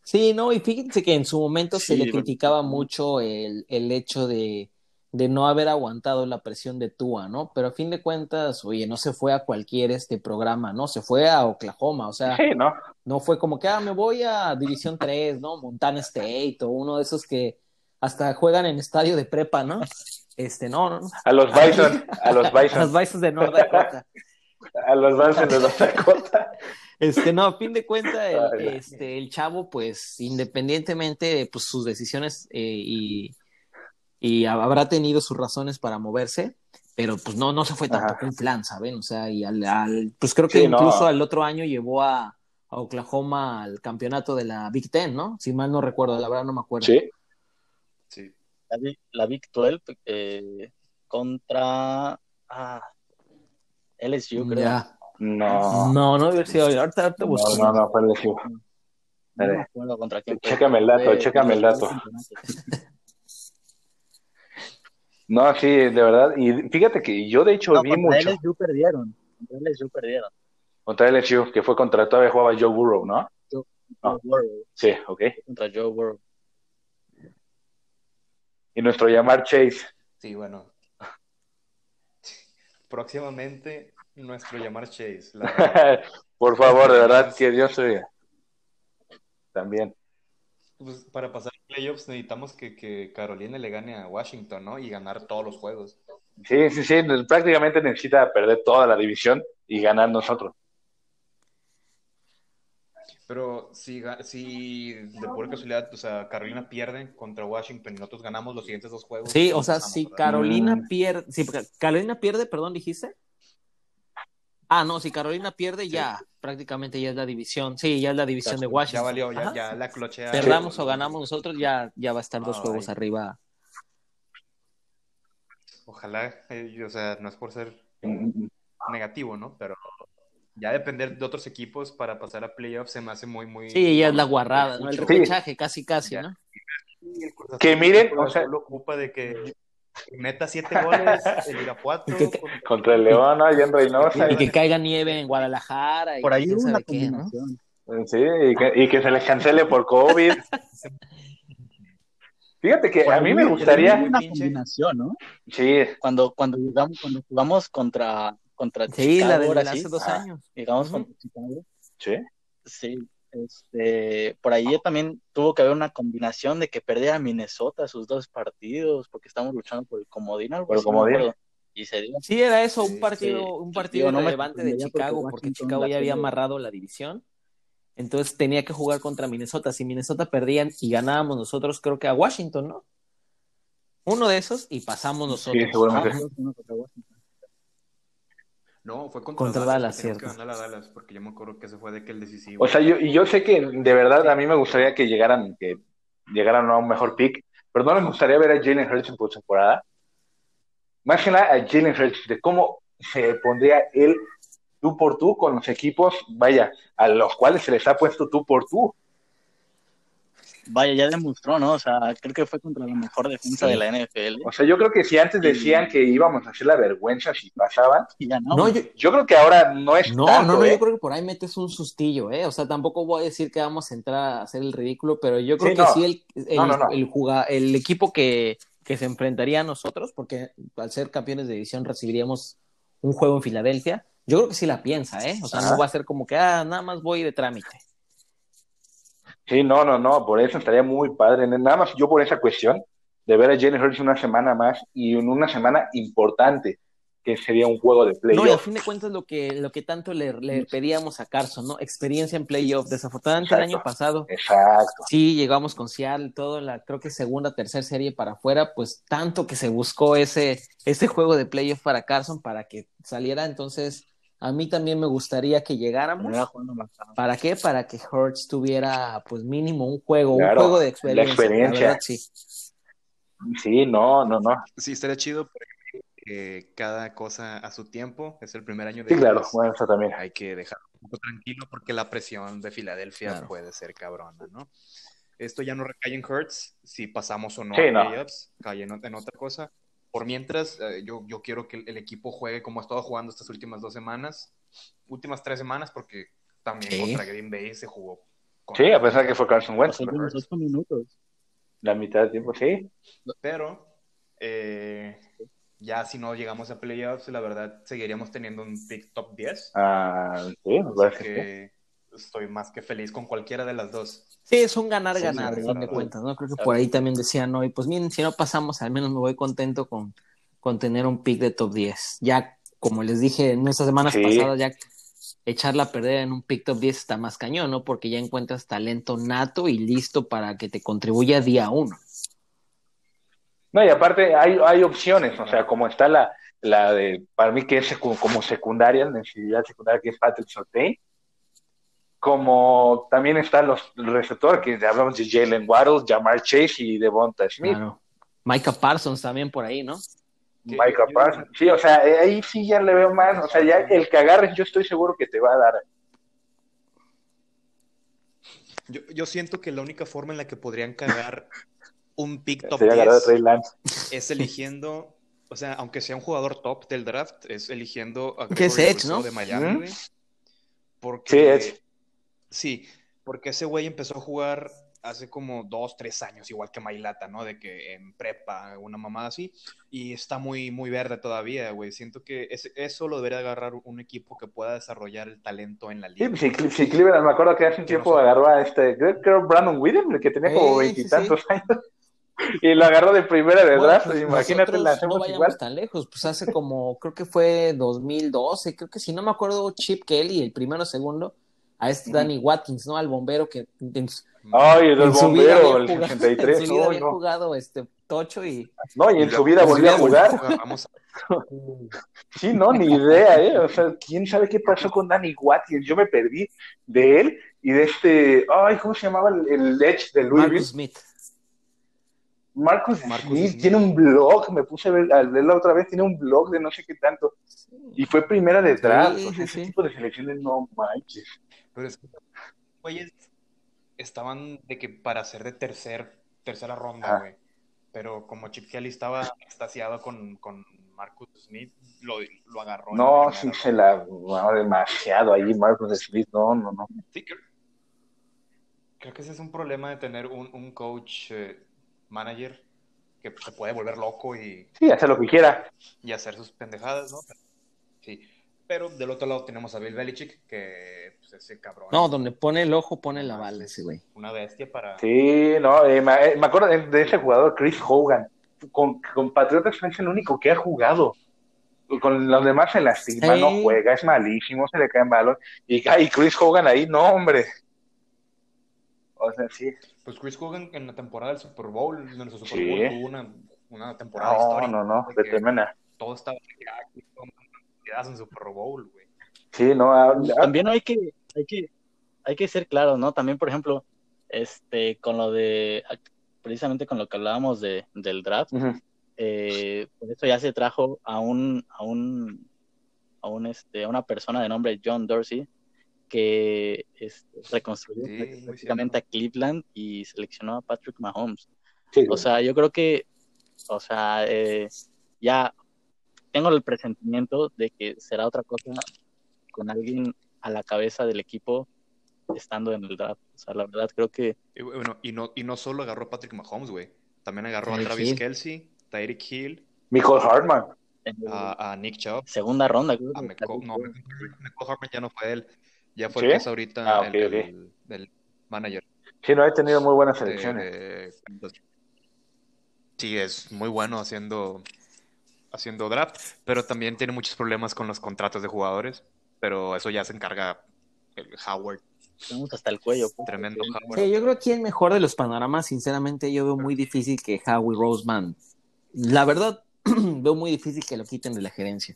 sí, no, y fíjense que en su momento se le criticaba mucho el, el hecho de, de, no haber aguantado la presión de Tua, ¿no? Pero a fin de cuentas, oye, no se fue a cualquier este programa, ¿no? Se fue a Oklahoma, o sea, ¿no? no fue como que, ah, me voy a División 3, ¿no? Montana State o uno de esos que hasta juegan en estadio de prepa, ¿no? Este, no, no, A los Bison, a los Bison. a los Bison de North Dakota. a los Bison de North Dakota. Este, no, a fin de cuentas, el, este, el chavo, pues, independientemente de pues, sus decisiones eh, y, y habrá tenido sus razones para moverse, pero pues no, no se fue tampoco un plan, ¿saben? O sea, y al, al pues creo que incluso al otro año llevó a, a, Oklahoma al campeonato de la Big Ten, ¿no? Si mal no recuerdo, la verdad no me acuerdo. Sí la, Big 12 eh, contra ah, LSU, creo. No. No, no debe ser. Ahorita, ahorita busco. No, no, no, fue LSU. No contra quién Chécame el dato, chécame el dato. No, sí, de verdad. Y fíjate que yo, de hecho, no, vi contra mucho. LSU perdieron. Contra LSU perdieron. Contra LSU, que fue contra todavía jugaba Joe Burrow, ¿no? Joe, Joe Burrow. Sí, ok. Contra Joe Burrow y nuestro llamar Chase. Sí, bueno. Próximamente nuestro llamar Chase. Por favor, de verdad, que Dios te También. Pues para pasar playoffs necesitamos que, que, Carolina le gane a Washington, ¿no? Y ganar todos los juegos. Sí, sí, sí. Prácticamente necesita perder toda la división y ganar nosotros. Pero si, si de pura casualidad, o sea, Carolina pierde contra Washington y nosotros ganamos los siguientes dos juegos. Sí, o sea, si Carolina pierde, si Carolina pierde, perdón, dijiste. Ah, no, si Carolina pierde, ya prácticamente ya es la división. Sí, ya es la división de Washington. Ya valió, ya, ya la clochea. Perdamos o ganamos nosotros, ya, ya va a estar dos juegos arriba. Ojalá, eh, o sea, no es por ser negativo, ¿no? Pero ya depender de otros equipos para pasar a playoffs se me hace muy, muy. Sí, ya es la guarrada, ¿no? El repechaje, casi, casi, ¿no? Que miren, o sea, lo ocupa de que meta siete goles el Irapuato. contra el León, ¿no? Allá en Reynosa. Y que caiga nieve en Guadalajara. Por ahí una qué, ¿no? Sí, y que, y que, se les cancele por COVID. Fíjate que a mí me gustaría una combinación, ¿no? Sí. Cuando cuando llegamos cuando jugamos contra contra sí, la de hace dos ah, años. Llegamos contra Chicago. Sí. Sí, este, por ahí también tuvo que haber una combinación de que perdiera Minnesota sus dos partidos, porque estamos luchando por el comodín, algo por comodín. Y se dio. Sí, era eso, un partido, un partido relevante de Chicago, porque, Chicago ya había amarrado la división. Entonces tenía que jugar contra Minnesota. Si Minnesota perdían y ganábamos nosotros, creo que a Washington, ¿no? Uno de esos y pasamos nosotros. Sí, seguramente. No, fue contra, contra Dallas, cierto. Dallas, porque yo me acuerdo que se fue de que el decisivo. O sea, yo, y yo sé que de verdad a mí me gustaría que llegaran, que llegaran a un mejor pick, pero no me gustaría ver a Jalen Hurts en postemporada. Más que nada a Jalen Hurts, de cómo se pondría él tú por tú con los equipos, vaya, a los cuales se les ha puesto tú por tú vaya, ya demostró, ¿no? O sea, creo que fue contra la mejor defensa de la NFL. O sea, yo creo que si antes decían que íbamos a hacer la vergüenza si pasaban, y no, no yo, creo que ahora no es no, tanto, No, no, yo ¿eh? creo que por ahí metes un sustillo, ¿eh? O sea, tampoco voy a decir que vamos a entrar a hacer el ridículo, pero yo creo que sí el, el, el, equipo que, que se enfrentaría a nosotros, porque al ser campeones de división recibiríamos un juego en Filadelfia, yo creo que sí la piensa, ¿eh? O sea, no va a ser como que, ah, nada más voy de trámite. Sí, no, no, no, por eso estaría muy padre. Nada más yo por esa cuestión de ver a Jenny Hurts una semana más y en una semana importante, que sería un juego de playoff. No, y a fin de cuentas lo que, lo que tanto le, pedíamos a Carson, ¿no? Experiencia en playoff. Desafortunadamente el año pasado. Exacto. Sí, llegamos con Seattle, todo la, creo que segunda, tercera serie para afuera, pues tanto que se buscó ese, ese juego de playoff para Carson para que saliera entonces a mí también me gustaría que llegáramos. ¿Para qué? Para que Hertz tuviera, pues mínimo un juego, un juego de experiencia. experiencia. sí. sí, no, no, no. Sí, estaría chido porque cada cosa a su tiempo. Es el primer año de. Sí, claro, bueno, eso también. Hay que dejarlo un poco tranquilo porque la presión de Filadelfia puede ser cabrona, ¿no? Esto ya no recae en Hertz si pasamos o no sí, a playoffs, cae en, otra cosa por mientras, eh, yo, yo, quiero que el, equipo juegue como ha estado jugando estas últimas dos semanas, últimas tres semanas, porque también contra Green Bay se jugó. Sí, a pesar que fue Carson Wentz. minutos. La mitad del tiempo, sí. Pero, eh, ya si no llegamos a playoffs, la verdad, seguiríamos teniendo un pick top 10. Ah, sí, me parece que estoy más que feliz con cualquiera de las dos. Sí, es un ganar-ganar, sí, de cuentas, ¿no? Creo que por ahí también decían hoy, pues miren, si no pasamos, al menos me voy contento con, con tener un pick de top 10. Ya, como les dije en estas semanas pasadas, ya echarla a perder en un pick top 10 está más cañón, ¿no? Porque ya encuentras talento nato y listo para que te contribuya día uno. No, y aparte hay, hay opciones, o sea, como está la, la de, para mí que es como secundaria, necesidad secundaria que es Patrick Sortain, como también están los receptores, que hablamos de Jalen Waddle, Jamar Chase y Devonta Smith. Claro. Micah Parsons también por ahí, ¿no? Micah Parsons, sí, o sea, eh, ahí sí ya le veo más, o sea, ya el que agarres yo estoy seguro que te va a dar. Yo, yo siento que la única forma en la que podrían cagar un pick top 10 es eligiendo, o sea, aunque sea un jugador top del draft, es eligiendo a ¿Qué es Edge, ¿no? de Miami, Porque sí, Edge Sí, porque ese güey empezó a jugar hace como dos, tres años, igual que Mailata, ¿no? De que en prepa, una mamada así, y está muy, muy verde todavía, güey. Siento que eso lo debería agarrar un equipo que pueda desarrollar el talento en la liga. Sí, sí, Cleveland, me acuerdo que hace un tiempo agarró a este, creo Brandon Williams, el que tenía como veintitantos años. Y lo agarró de primera de draft, pues, imagínate, la hacemos no igual. tan lejos, pues hace como, creo que fue 2012, creo que si no me acuerdo, Chip Kelly, el primero segundo, a este Danny Watkins, ¿no? Al bombero que Ay, el bombero, el 63. había jugado este, tocho y... No, y en su vida volvió a jugar. sí, no, ni idea, ¿eh? O sea, ¿quién sabe qué pasó con Danny Watkins? Yo me perdí de él y de este... Ay, ¿cómo se llamaba el, el Edge de Louisville? Marcus Smith. Marcus, Smith, tiene un blog, me puse a, ver, a verla otra vez, tiene un blog de no sé qué tanto. Y fue primera de draft, o sea, ese tipo de selecciones no manches. Pero es que, güeyes, estaban de que para ser de tercer, tercera ronda, güey. Pero como Chip Kelly estaba extasiado con, con Marcus Smith, lo, lo agarró. No, sí se la va demasiado ahí Marcus Smith, no, no, no. Sí, creo, creo que ese es un problema de tener un, un coach eh, manager que se puede volver loco y... Sí, hacer lo que quiera. Y hacer sus pendejadas, ¿no? Sí. Pero del otro lado tenemos a Bill Belichick, que pues, ese cabrón. No, donde pone el ojo, pone la bala ese güey. Una bestia para. Sí, no, eh, eh, me, acuerdo de, ese jugador, Chris Hogan. Con, con Patriotas es el único que ha jugado. Con los demás se lastima, no juega, es malísimo, se le caen malos. Y, y Chris Hogan ahí, no, hombre. O sea, sí. Pues Chris Hogan en la temporada del Super Bowl, en el Super Bowl tuvo una, una temporada histórica. No, no, no, de tremenda. Todo estaba en Super Bowl, güey. Sí, no. Ah, ah. También hay que, hay que, hay que ser claros, ¿no? También, por ejemplo, este, con lo de, precisamente con lo que hablábamos de, del draft, eh, por eso ya se trajo a un, a un, a un, este, a una persona de nombre John Dorsey, que este, reconstruyó prácticamente a Cleveland y seleccionó a Patrick Mahomes. o sea, yo creo que, o sea, eh, ya tengo el presentimiento de que será otra cosa con alguien a la cabeza del equipo estando en el draft. O sea, la verdad creo que... Y, bueno, y no, y no solo agarró a Patrick Mahomes, güey. También agarró a Travis Kelsey, Tyreek Hill. Michael Hartman. A, Nick Chubb. Segunda ronda, creo. no, Michael Hartman ya no fue él. Ya fue el que es ahorita ah, el, manager. Sí, no, ha tenido muy buenas selecciones. sí, es muy bueno haciendo haciendo draft, pero también tiene muchos problemas con los contratos de jugadores, pero eso ya se encarga el Howard. Tenemos hasta el cuello. Tremendo Howard. Sí, yo creo que el mejor de los panoramas, sinceramente, yo veo muy difícil que Howie Roseman, la verdad, veo muy difícil que lo quiten de la gerencia.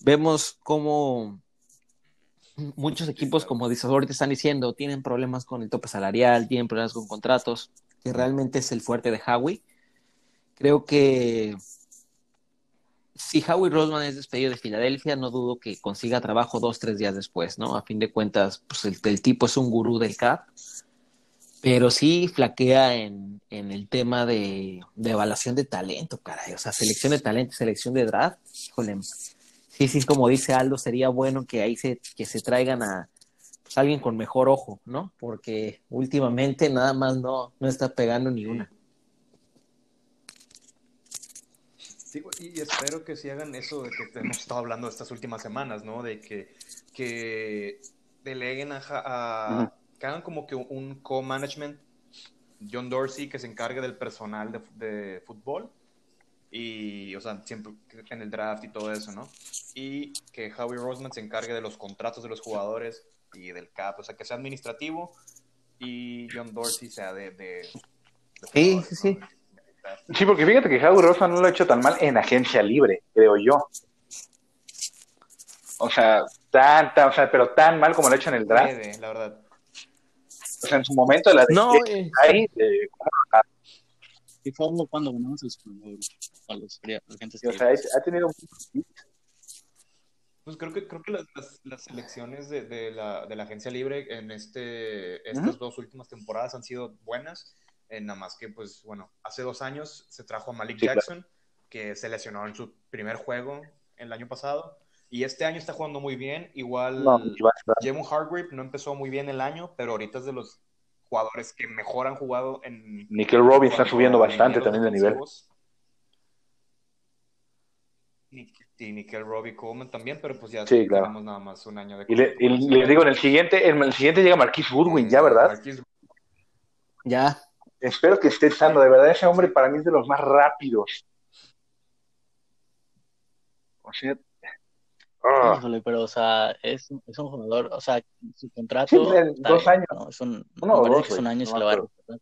Vemos cómo muchos equipos, como ahorita están diciendo, tienen problemas con el tope salarial, tienen problemas con contratos, que realmente es el fuerte de Howie. Creo que si Howie Roseman es despedido de Filadelfia, no dudo que consiga trabajo dos, tres días después, ¿no? A fin de cuentas, pues el, tipo es un gurú del CAP, pero sí flaquea en, el tema de, evaluación de talento, caray. O sea, selección de talento, selección de draft, híjole. Sí, sí, como dice Aldo, sería bueno que ahí se, que se traigan a pues, alguien con mejor ojo, ¿no? Porque últimamente nada más no, no está pegando ni una. Y espero que si hagan eso de que hemos estado hablando estas últimas semanas, ¿no? De que, que deleguen a, que hagan como que un co-management, John Dorsey que se encargue del personal de, de, fútbol y, o sea, siempre en el draft y todo eso, ¿no? Y que Howie Roseman se encargue de los contratos de los jugadores y del cap, o sea, que sea administrativo y John Dorsey sea de... de, sí, sí, sí. Sí, porque fíjate que Howie Rosa no lo ha hecho tan mal en agencia libre, creo yo. O sea, tan, tan, o sea, pero tan mal como lo ha hecho en el draft. la verdad. O sea, en su momento la de no, eh, ahí, ¿Y fue cuando ganamos el Super Bowl? A los agentes o sea, ha tenido pues creo que, creo que las, las, selecciones de, de, la, de, la, agencia libre en este, estas dos últimas temporadas han sido buenas. Eh, nada más que, pues, bueno, hace dos años se trajo a Malik Jackson, que se lesionó en su primer juego el año pasado. Y este año está jugando muy bien. Igual, no, Hargrave no empezó muy bien el año, pero ahorita es de los jugadores que mejor han jugado en. Nickel Robbins está subiendo bastante también de nivel. Y Nickel Robbie Coleman también, pero pues ya sí, tenemos nada más un año de. Y, le, les digo, en el siguiente, en el siguiente llega Marquis Goodwin, ya, ¿verdad? Ya. Espero que esté sano, de verdad ese hombre para mí es de los más rápidos. O sea, ah. pero o sea, es, es, un jugador, o sea, su contrato. Sí, dos años. es un, Uno o dos, es un año no se le va a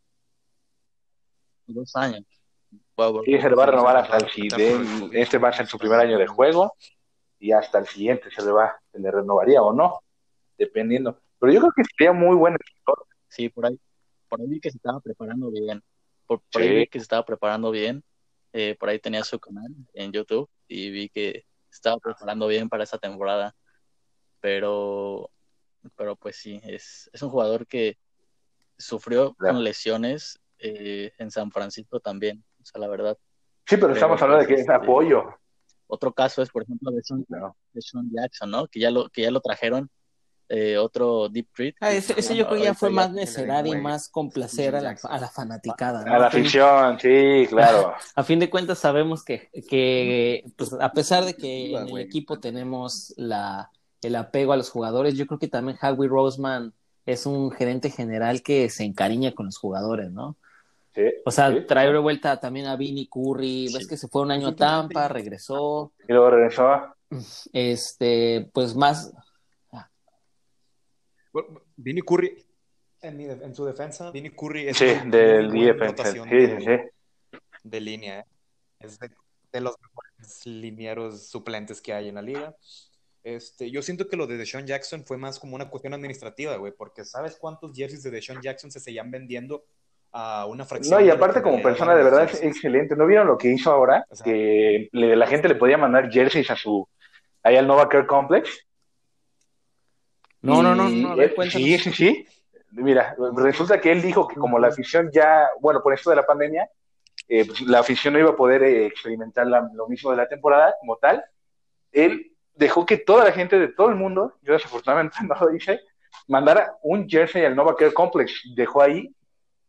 Dos años. y se le va a renovar hasta el siguiente. Este va a ser su primer año de juego y hasta el siguiente se le va, se le renovaría o no, dependiendo. Pero yo creo que sería muy bueno. Sí, por ahí, por ahí vi que se estaba preparando bien. Por, ahí vi que se estaba preparando bien. Eh, por ahí tenía su canal en YouTube y vi que estaba preparando bien para esa temporada. Pero, pero pues sí, es, es un jugador que sufrió con lesiones eh, en San Francisco también, o sea, la verdad. Sí, pero, estamos hablando de que es este, apoyo. Otro caso es, por ejemplo, de Sean, Jackson, ¿no? Que ya lo, que ya lo trajeron, eh, otro Deep Treat. Ah, ese, yo creo que ya fue más necesario y más complacer a la, a la fanaticada. A la afición, sí, claro. A fin de cuentas sabemos que, que pues, a pesar de que en el equipo tenemos la, el apego a los jugadores, yo creo que también Howie Roseman es un gerente general que se encariña con los jugadores, ¿no? o sea, trae de vuelta también a Vinny Curry, ves que se fue un año a Tampa, regresó. Y luego regresó. Este, pues más. Vinny Curry, en, su defensa, Vinny Curry es sí, del de, de línea, ¿eh? es de, de, los mejores linieros suplentes que hay en la liga. Este, yo siento que lo de Deshaun Jackson fue más como una cuestión administrativa, güey, porque ¿sabes cuántos jerseys de Deshaun Jackson se seguían vendiendo a una fracción. No, y aparte como persona de verdad es excelente. ¿No vieron lo que hizo ahora? que la gente le podía mandar jerseys a su, ahí al Nova Care Complex. No, no, no, no, Sí, sí, sí. Mira, resulta que él dijo que como la afición ya, bueno, por esto de la pandemia, eh, pues, la afición no iba a poder eh, experimentar lo mismo de la temporada como tal. Él dejó que toda la gente de todo el mundo, yo desafortunadamente no lo hice, mandara un jersey al Nova Care Complex. Dejó ahí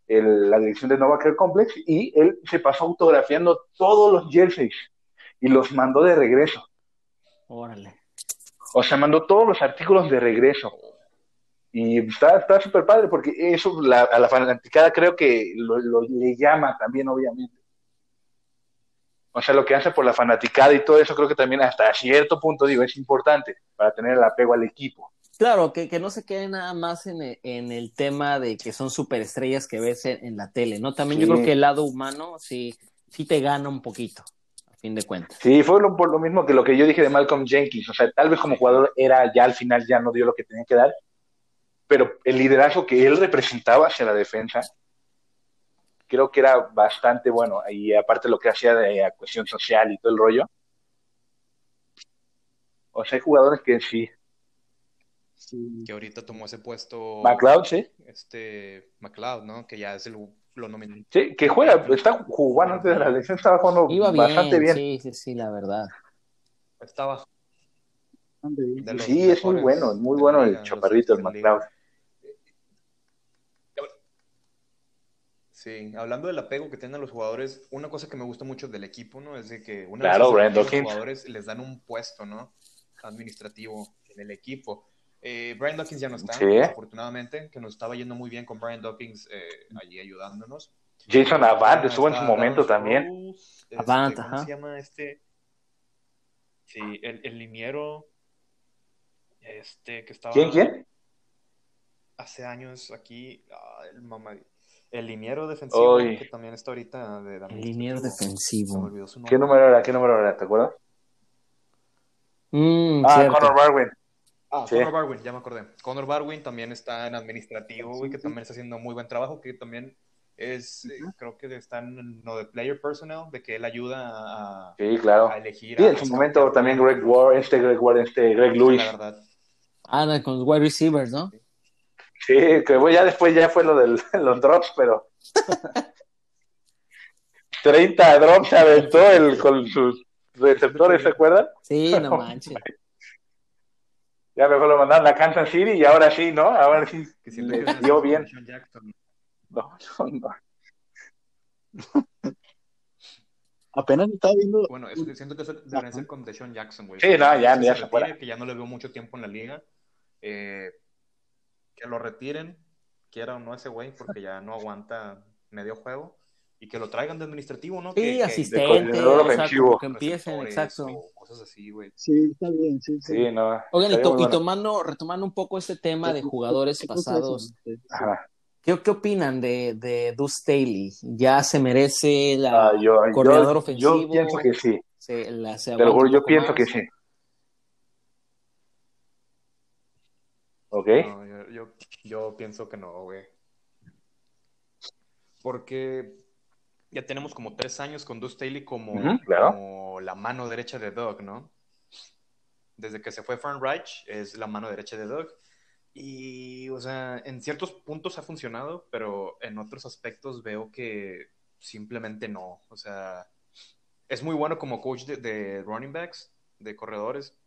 la dirección de Nova Care Complex y él se pasó autografiando todos los jerseys y los mandó de regreso. Órale. O sea, mandó todos los artículos de regreso. Y está súper padre porque eso a la fanaticada creo que lo, le llama también, obviamente. O sea, lo que hace por la fanaticada y todo eso creo que también hasta cierto punto, digo, es importante para tener el apego al equipo. Claro, que, que no se quede nada más en el, en el tema de que son superestrellas que ves en, la tele, ¿no? También yo creo que el lado humano sí, sí te gana un poquito, fin de cuentas. Sí, fue lo, por lo mismo que lo que yo dije de Malcolm Jenkins, o sea, tal vez como jugador era ya al final ya no dio lo que tenía que dar, pero el liderazgo que él representaba hacia la defensa, creo que era bastante bueno, y aparte lo que hacía de cuestión social y todo el rollo. O sea, hay jugadores que sí, que ahorita tomó ese puesto. McLeod, sí. Este, McLeod, ¿no? Que ya es el lo. Sí, que juega, está jugando antes de la elección, estaba jugando bastante bien. Sí, sí, sí, la verdad. Estaba. Sí, es muy bueno, muy bueno el chaparrito, el McLeod. Sí, hablando del apego que tienen los jugadores, una cosa que me gusta mucho del equipo, ¿no? Es de que una claro, vez los jugadores les dan un puesto, ¿no? Administrativo en el equipo. Eh, Brian Dawkins ya no está, afortunadamente, que nos estaba yendo muy bien con Brian Dawkins eh, allí ayudándonos. Jason Avant estuvo en su momento también. Este, Avant, ¿Cómo se llama este? Sí, el, el liniero. Este, que estaba. ¿Quién, quién? Hace años aquí, ah, el mamá, el liniero defensivo que también está ahorita de El liniero defensivo. ¿Qué número era? ¿Qué número era? ¿Te acuerdas? Mm, ah, Connor Barwin. Ah, Connor Barwin, ya me acordé. Connor Barwin también está en administrativo, güey, que también está haciendo muy buen trabajo, que también es, eh, creo que está en lo de player personnel, de que él ayuda a, sí, claro. a elegir. Sí, en su momento también Greg Ward, este Greg Ward, este Greg Lewis. La verdad. Ah, con los wide receivers, ¿no? Sí, que ya después ya fue lo de los drops, pero 30 drops se aventó el, con sus receptores, ¿se acuerdan? Sí, no manches. Ya mejor lo mandaron a Kansas City y ahora sí, ¿no? Ahora sí que le dio bien. No, no, no. Apenas estaba viendo. Bueno, siento que eso debería ser con Deshaun Jackson, güey. Sí, no, ya, ya se, retire, Que ya no le veo mucho tiempo en la liga. Eh, que lo retiren, quiera o no ese güey, porque ya no aguanta medio juego y que lo traigan de administrativo, ¿no? Sí, que, asistente, o sea, que empiecen, exacto. Cosas así, güey. Sí, está bien, sí, sí. sí no, Oigan, y, tomando, retomando un poco este tema de jugadores pasados, Ajá. ¿Qué, qué opinan de, de Deuce Staley? ¿Ya se merece la uh, coordinador ofensivo? Yo pienso que sí. Se, la, se yo pienso que sí. ¿Ok? No, yo, yo, pienso que no, güey. Porque ya tenemos como tres años con Deuce Staley como, como la mano derecha de Doug, ¿no? Desde que se fue Frank Reich es la mano derecha de Doug. Y, o sea, en ciertos puntos ha funcionado, pero en otros aspectos veo que simplemente no. O sea, es muy bueno como coach de, running backs, de corredores,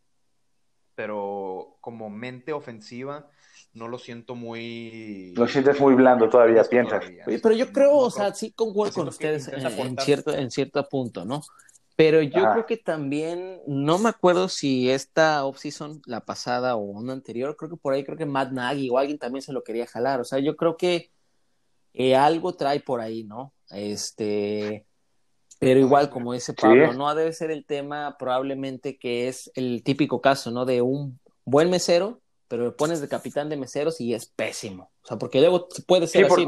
pero como mente ofensiva no lo siento muy... Lo sientes muy blando todavía, piensas. pero yo creo, o sea, sí concuerdo con ustedes en, cierto, en cierto punto, ¿no? Pero yo creo que también, no me acuerdo si esta offseason, la pasada o una anterior, creo que por ahí creo que Matt Nagy o alguien también se lo quería jalar. O sea, yo creo que eh, algo trae por ahí, ¿no? Este, pero igual, como dice Pablo, no debe ser el tema probablemente que es el típico caso, ¿no? De un buen mesero, pero le pones de capitán de meseros y es pésimo. O sea, porque luego puede ser así,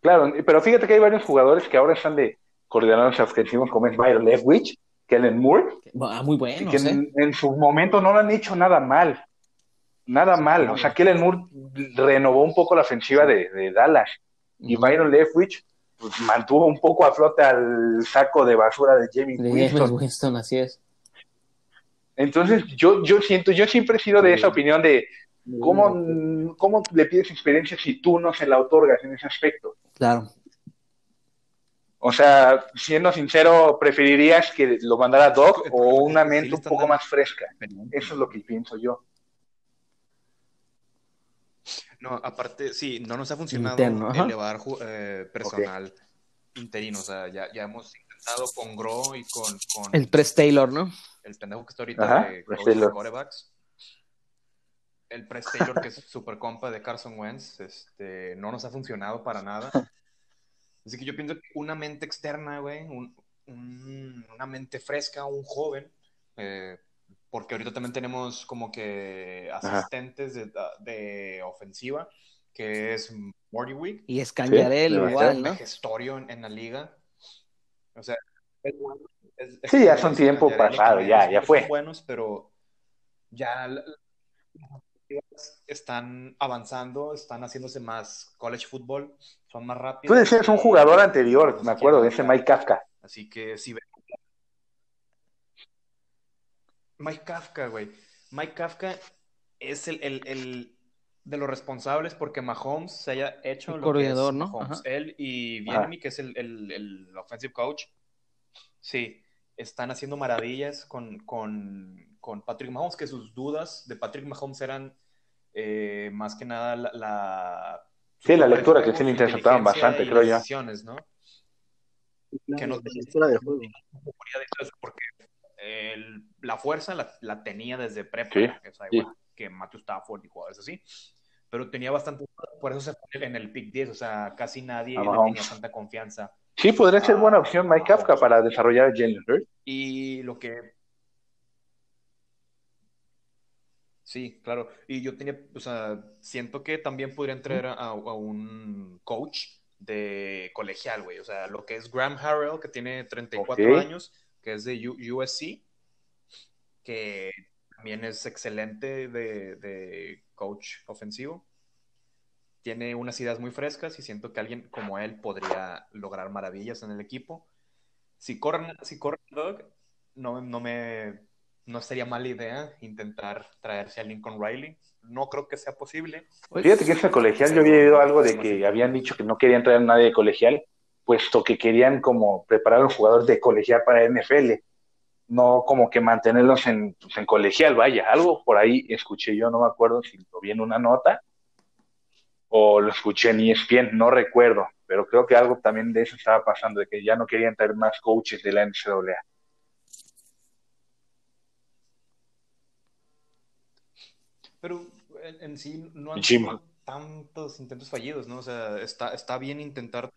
Claro, pero fíjate que hay varios jugadores que ahora están de coordinadores ofensivos como es Byron Leftwich, Kellen Moore. Ah, muy bueno. Que en, su momento no lo han hecho nada mal. Nada mal. O sea, Kellen Moore renovó un poco la ofensiva de, Dallas. Y Byron Leftwich pues, mantuvo un poco a flote al saco de basura de Jamie Winston. Winston. Así es. Entonces, yo, yo siento, yo siempre he sido de esa opinión de cómo, cómo le pides experiencia si tú no se la otorgas en ese aspecto. Claro. O sea, siendo sincero, ¿preferirías que lo mandara Doc o una mente un poco más fresca? Eso es lo que pienso yo. No, aparte, sí, no nos ha funcionado elevar eh, personal interino. O sea, ya, ya, hemos intentado con Gro y con, con, El Press Taylor, ¿no? El pendejo que está ahorita de corebacks. El Press Taylor, que es super compa de Carson Wentz, este, no nos ha funcionado para nada. Así que yo pienso que una mente externa, güey, una mente fresca, un joven, eh, porque ahorita también tenemos como que asistentes de, ofensiva, que es Morty Week. Y es igual, ¿no? Gestorio en, la liga. O sea, sí, ya son tiempo pasado, ya, ya fue. buenos, pero ya están avanzando, están haciéndose más college football, son más rápidos. Tú decías un jugador anterior, me acuerdo, de ese Mike Kafka. Así que sí. Mike Kafka, güey. Mike Kafka es el, el, de los responsables porque Mahomes se haya hecho el lo corredor, ¿no? Él y Bienemy, que es el, el, offensive coach, sí, están haciendo maravillas con, con, con Patrick Mahomes, que sus dudas de Patrick Mahomes eran eh, más que nada la... sí, la lectura que sí le interceptaban bastante, creo yo. ¿no? que nos lectura de juego. Porque la fuerza la, tenía desde prepa, que Matthew Stafford y jugadores así, pero tenía bastante, por eso se fue en el pick 10, o sea, casi nadie tenía tanta confianza. Sí, podría ser buena opción Mike Kafka para desarrollar a Jalen Y lo que Sí, claro. Y yo tenía, o sea, siento que también podrían traer a, un coach de colegial, güey. O sea, lo que es Graham Harrell, que tiene 34 años, que es de USC, que también es excelente de, coach ofensivo. Tiene unas ideas muy frescas y siento que alguien como él podría lograr maravillas en el equipo. Si corren, si corren Doug, no, no me no sería mala idea intentar traerse a Lincoln Riley. No creo que sea posible. Fíjate que ese colegial, yo había oído algo de que habían dicho que no querían traer a nadie de colegial, puesto que querían como preparar a un jugador de colegial para NFL, no como que mantenerlos en, pues, en colegial, vaya, algo por ahí escuché yo, no me acuerdo si lo vi en una nota o lo escuché en ESPN, no recuerdo, pero creo que algo también de eso estaba pasando, de que ya no querían traer más coaches de la NCAA. Pero en, sí no han sido tantos intentos fallidos, ¿no? O sea, está, está bien intentar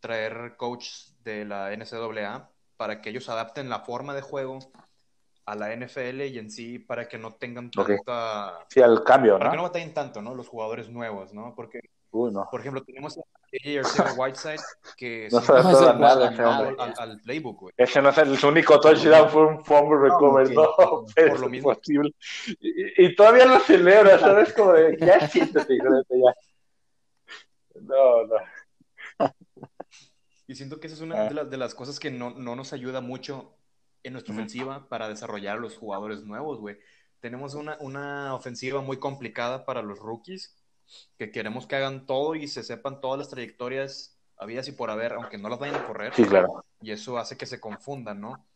traer coaches de la NCAA para que ellos adapten la forma de juego a la NFL y en sí para que no tengan tanta... Sí, al cambio, Para que no batallen tanto, ¿no? Los jugadores nuevos, ¿no? Porque Por ejemplo, tenemos a Arcega Whiteside que no se adaptó nada hombre. Al, al, playbook, güey. Ese no es el único touchdown, fue un fumble recovery. No, no por lo mismo. Posible. Y, y, todavía lo celebra, ¿sabes? Como de, ya siéntate, ya. No, no. Y siento que esa es una ah. de, las, de las cosas que no, no nos ayuda mucho en nuestra ofensiva para desarrollar a los jugadores nuevos, güey. Tenemos una, una ofensiva muy complicada para los rookies, que queremos que hagan todo y se sepan todas las trayectorias habidas y por haber, aunque no las vayan a correr. Sí, claro. Y eso hace que se confundan, ¿no?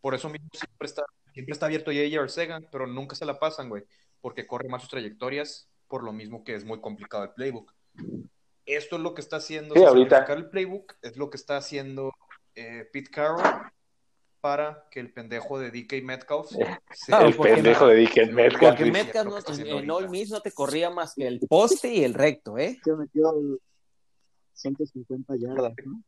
Por eso mismo siempre está, siempre está abierto J.J. Arcega, pero nunca se la pasan, güey, porque corre más sus trayectorias, por lo mismo que es muy complicado el playbook. Esto es lo que está haciendo sí, ahorita. el playbook, es lo que está haciendo eh, Pete Carroll para que el pendejo de DK Metcalf sea el pendejo de DK Metcalf. Porque Metcalf no, en All Miss no te corría más que el poste y el recto, ¿eh? Se metió 150 yardas, ¿no?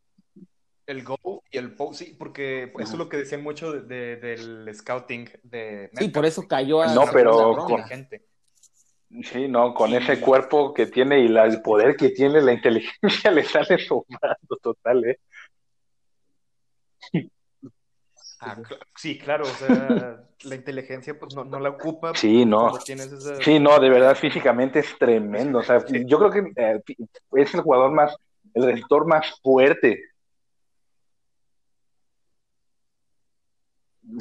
El go y el post, sí, porque eso es lo que decían mucho de, del scouting de Metcalf. Sí, por eso cayó a No, pero con, gente. Sí, no, con ese cuerpo que tiene y el poder que tiene, la inteligencia le sale sumando total, ¿eh? Ah, sí, claro, o sea, la inteligencia pues no, la ocupa. Sí, no. Sí, no, de verdad físicamente es tremendo. O sea, yo creo que eh, es el jugador más, el receptor más fuerte.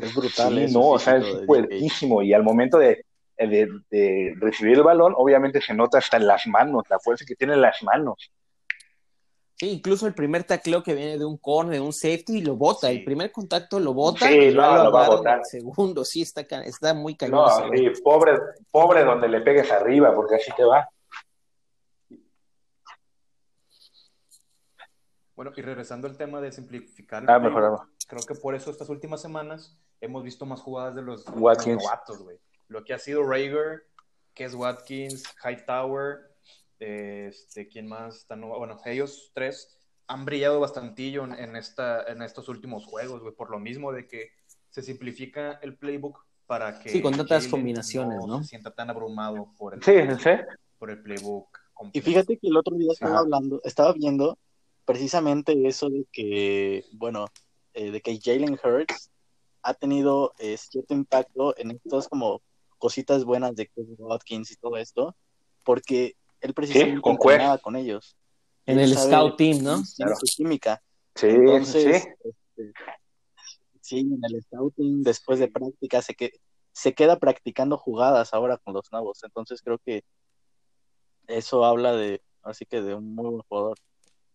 Es brutal. Sí, no, o sea, es fuertísimo. Y al momento de, de recibir el balón, obviamente se nota hasta en las manos, la fuerza que tiene en las manos. Sí, incluso el primer tacleo que viene de un corner, de un safety, lo bota. El primer contacto lo bota y luego lo, va a botar. El segundo, sí, está, está muy cañoso. No, sí, pobre, pobre donde le pegues arriba, porque así te va. Bueno, y regresando al tema de simplificar. Ah, mejorado. Creo que por eso estas últimas semanas hemos visto más jugadas de los Watkins. güey. Lo que ha sido Rager, que es Watkins, Hightower, este, ¿quién más está Bueno, ellos tres han brillado bastantillo en, esta, en estos últimos juegos, güey, por lo mismo de que se simplifica el playbook para que... Sí, con tantas combinaciones, ¿no? se sienta tan abrumado por el, sí, sí. Por el playbook. Y fíjate que el otro día estaba hablando, estaba viendo precisamente eso de que, bueno, eh, de que Jalen Hurts ha tenido eh, cierto impacto en estas como cositas buenas de Kevin Watkins y todo esto, porque él precisamente con con ellos. En el scout team, ¿no? Claro. Su química. Sí, Entonces, sí. Este, sí, en el scouting, después de práctica, se, que, se queda practicando jugadas ahora con los nuevos. Entonces creo que eso habla de, así que de un muy buen jugador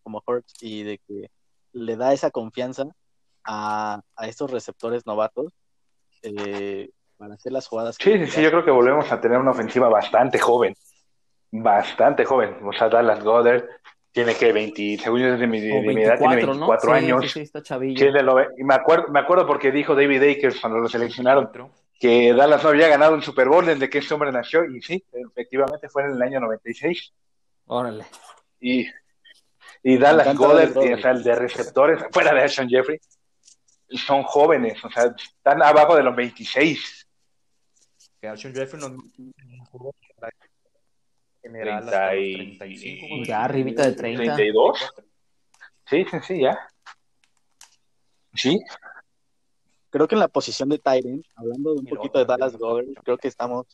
como Hurts y de que le da esa confianza a, a estos receptores novatos eh, para hacer las jugadas. Sí, sí, sí, yo creo que volvemos a tener una ofensiva bastante joven bastante joven. O sea, Dallas Goddard tiene que 20, según yo de mi, de mi edad, tiene 24 años. Sí, está y me acuerdo, me acuerdo porque dijo David Akers cuando lo seleccionaron que Dallas no había ganado un Super Bowl desde que este hombre nació, y sí, efectivamente fue en el año 96. Órale. Y, y Dallas Goddard, o sea, el de receptores, fuera de Ashton Jeffrey, son jóvenes, o sea, están abajo de los 26. Que Ashton Jeffrey no general 35. Ya, arribita de 30. 32. Sí, sí, sí, ya. Sí. Creo que en la posición de Tyrant, hablando de un poquito de Dallas Goddard, creo que estamos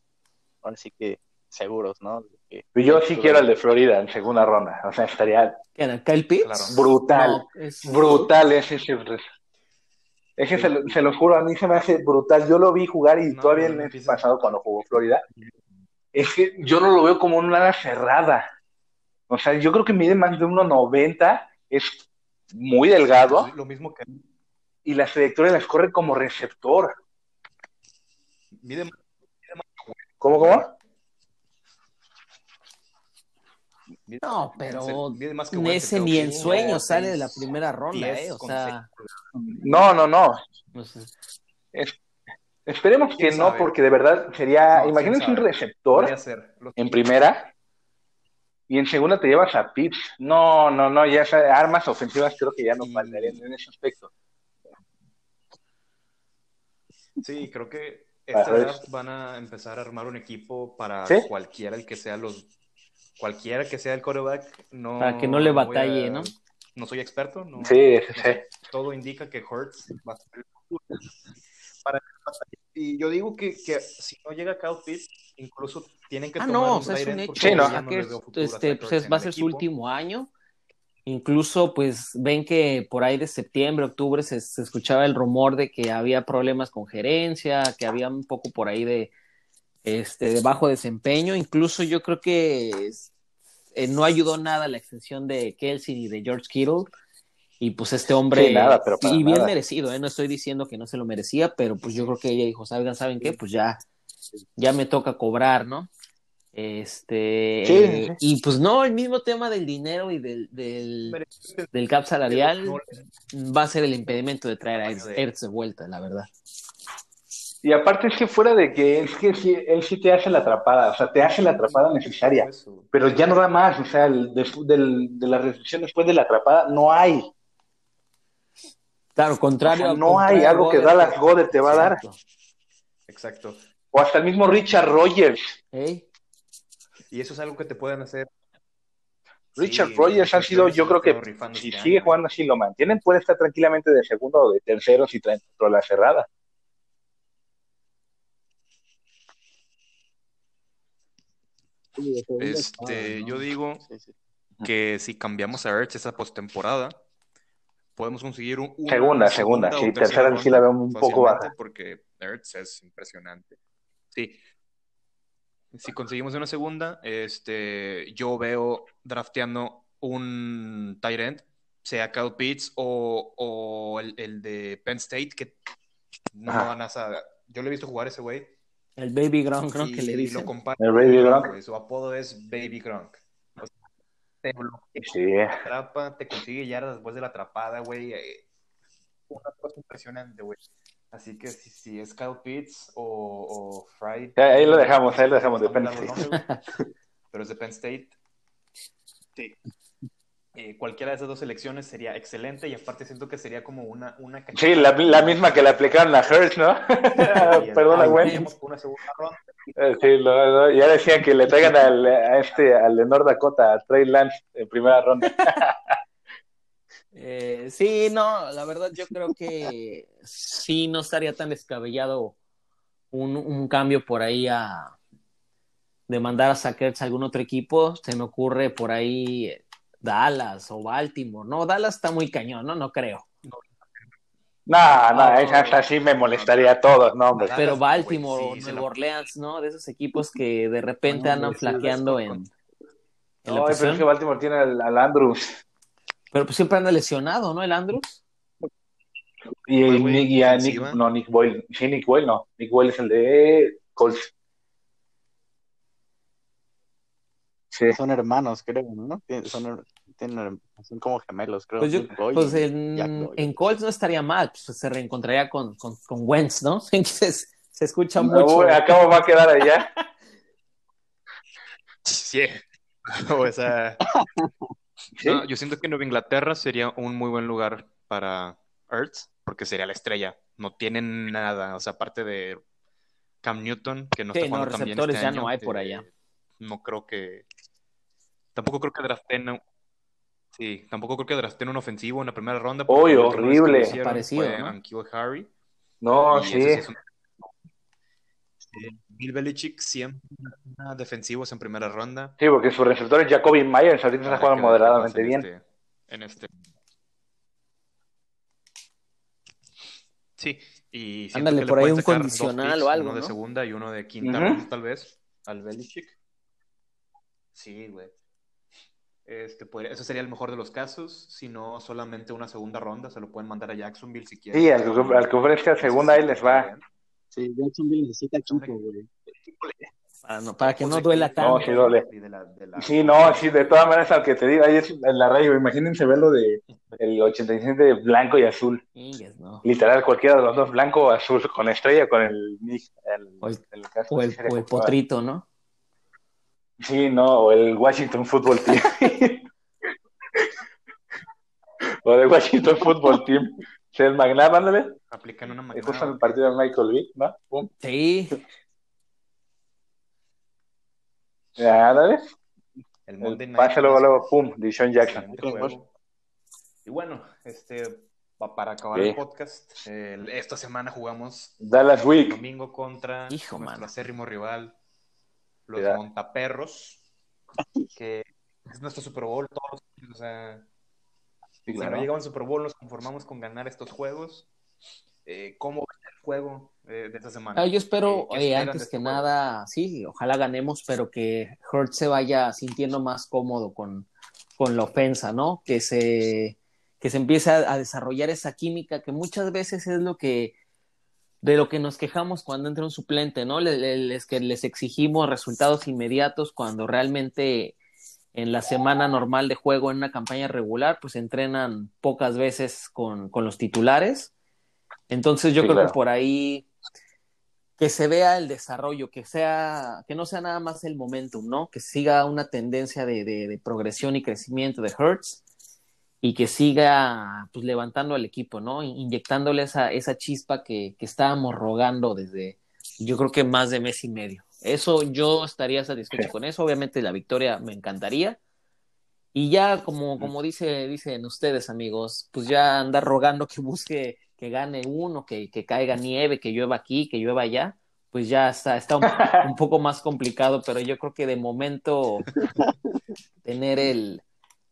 ahora sí que seguros, ¿no? Que, yo sí quiero el de Florida en segunda ronda. O sea, estaría. ¿Quién? ¿El Kyle Pitts? Brutal. Brutal ese. ese es que se, se, lo juro, a mí se me hace brutal. Yo lo vi jugar y todavía el mes pasado cuando jugó Florida es que yo no lo veo como una ala cerrada. O sea, yo creo que mide más de 1,90, es muy delgado. Lo mismo que. Y las trayectorias las corre como receptor. Mide, ¿Cómo, cómo? No, pero ese ni en sueño sale de la primera ronda, ¿eh? O sea. No, no, no. no sé. Es, Esperemos que no, porque de verdad sería. imagínense un receptor en primera y en segunda te llevas a Pips. No, no, no, ya armas ofensivas creo que ya no faltarían en ese aspecto. Sí, creo que esta van a empezar a armar un equipo para cualquiera el que sea los cualquiera que sea el coreback, no. Para que no le batalle, ¿no? No soy experto, no. Sí, sí. todo indica que Hurts va a ser para y yo digo que, que, si no llega Kyle Pitts, incluso tienen que ah, tomar no, o sea, es un hecho. Sí, no. este, pues va a ser su último año. Incluso, pues ven que por ahí de septiembre, octubre se, se, escuchaba el rumor de que había problemas con gerencia, que había un poco por ahí de, este, de bajo desempeño. Incluso yo creo que eh, no ayudó nada la extensión de Kelsey y de George Kittle. Y pues este hombre, y bien merecido, ¿eh? no estoy diciendo que no se lo merecía, pero pues yo creo que ella dijo, ¿saben, ¿saben qué? Pues ya, ya me toca cobrar, ¿no? Este, y pues no, el mismo tema del dinero y del, del, del cap salarial va a ser el impedimento de traer a Ertz de vuelta, la verdad. Y aparte es que fuera de que es que él sí te hace la atrapada, o sea, te hace la atrapada necesaria, pero ya no da más, o sea, el, de, la recepción después de la atrapada no hay. Claro, contrario. no hay algo que Dallas Goddard te va a dar. Exacto. O hasta el mismo Richard Rogers. Y eso es algo que te pueden hacer. Richard Rogers ha sido, yo creo que si este sigue jugando así lo mantienen, puede estar tranquilamente de segundo o de tercero si traen la cerrada. Este, yo digo que si cambiamos a Ertz esa postemporada, podemos conseguir un, segunda, segunda, sí, tercera sí la veo un poco baja. Porque Ertz es impresionante. Sí. Si conseguimos una segunda, este, yo veo drafteando un tight end, sea Kyle Pitts o, o el, de Penn State, que no van a Yo le he visto jugar ese güey. El Baby Gronk, que le dicen. el Baby Gronk. Su apodo es Baby Gronk te sí. atrapa, te consigue ya después de la atrapada, güey. Eh, una cosa impresionante, güey. Así que si, si es Kyle Pitts o, o Fry. ahí lo dejamos, ahí lo dejamos de Penn State. pero es de Penn State. Sí. Eh, cualquiera de esas dos elecciones sería excelente y aparte siento que sería como una, una Sí, la, la, misma que le aplicaron a Hurts, ¿no? Perdona, güey. Una segunda ronda. Eh, sí, lo, ya decían que le traigan al, a este, al de North Dakota, a Trey Lance en primera ronda. eh, sí, no, la verdad yo creo que sí no estaría tan descabellado un, un cambio por ahí a de mandar a Sackers a algún otro equipo. Se me ocurre por ahí Dallas o Baltimore. No, Dallas está muy cañón, ¿no? No creo. No, no, esa, sí me molestaría a todos, ¿no? Pero Baltimore o Nueva Orleans, ¿no? De esos equipos que de repente andan flaqueando en. no, pero es que Baltimore tiene al, Andrews. Pero pues siempre anda lesionado, ¿no? El Andrews. Y, y, a Nick, no, Nick Boyle. Sí, Nick Boyle, no. Nick Boyle es el de Colts. Sí. Son hermanos, creo, ¿no? Son, tienen, son como gemelos, creo. Pues, pues en, en, Colts no estaría mal, pues se reencontraría con, con, con Wentz, ¿no? Entonces se escucha mucho. Acabo va a quedar allá. Sí. O sea, yo siento que Nueva Inglaterra sería un muy buen lugar para Ertz, porque sería la estrella. No tienen nada, o sea, aparte de Cam Newton, que no está jugando no, receptores este ya no hay por allá. No creo que. Tampoco creo que draften Sí, tampoco creo que draften un ofensivo en la primera ronda. Uy, horrible. Parecido, ¿no? Harry. No, sí. Bill Belichick siempre defensivos en primera ronda. Sí, porque su receptor es Jacoby Myers, ahorita está jugando moderadamente bien. Este, en este. Sí, y Ándale, por ahí un condicional o algo. Uno de segunda y uno de quinta ronda, tal vez, al Belichick. Sí, güey. Este, ese sería el mejor de los casos, si no solamente una segunda ronda, se lo pueden mandar a Jacksonville si quieren. Sí, al, que ofrezca segunda ahí les va. Sí, Jacksonville necesita equipo, güey. Para, que no duela tanto. No, sí duele. Sí, no, sí, de todas maneras, al que te digo, ahí es en la radio, imagínense verlo de el 87 de blanco y azul. Literal, cualquiera de los dos, blanco o azul, con estrella, con el, el, o el, o el potrito, ¿no? Sí, no, o el Washington Football Team. o el Washington Football Team. el McNabb, ándale. Aplican una McNabb. Justo en el partido de Michael Vick, ¿no? Pum. Sí. Ya, ándale. el Monday Night. Pasa luego, luego, pum, Dishon Jackson. Y bueno, este, para acabar el podcast, esta semana jugamos Dallas Week. domingo contra Hijo, nuestro acérrimo rival, los Montaperros, que es nuestro Super Bowl todos o sea, si no llegamos al Super Bowl, nos conformamos con ganar estos juegos. Eh, ¿Cómo va el juego eh, de esta semana? Ah, yo espero, antes este que nada, sí, ojalá ganemos, pero que Hurt se vaya sintiendo más cómodo con, con la ofensa, ¿no? Que se, que se empiece a, desarrollar esa química que muchas veces es lo que de lo que nos quejamos cuando entra un suplente, ¿no? Les, que les exigimos resultados inmediatos cuando realmente en la semana normal de juego en una campaña regular, pues entrenan pocas veces con, con los titulares. Entonces yo creo que por ahí que se vea el desarrollo, que sea, que no sea nada más el momentum, ¿no? Que siga una tendencia de, de, progresión y crecimiento de Hertz y que siga pues levantando al equipo, ¿no? Inyectándole esa, esa chispa que, que estábamos rogando desde, yo creo que más de mes y medio. Eso yo estaría satisfecho con eso. Obviamente la victoria me encantaría. Y ya como, como dice, dicen ustedes, amigos, pues ya andar rogando que busque, que gane uno, que, que caiga nieve, que llueva aquí, que llueva allá, pues ya está, está un, poco más complicado, pero yo creo que de momento tener el,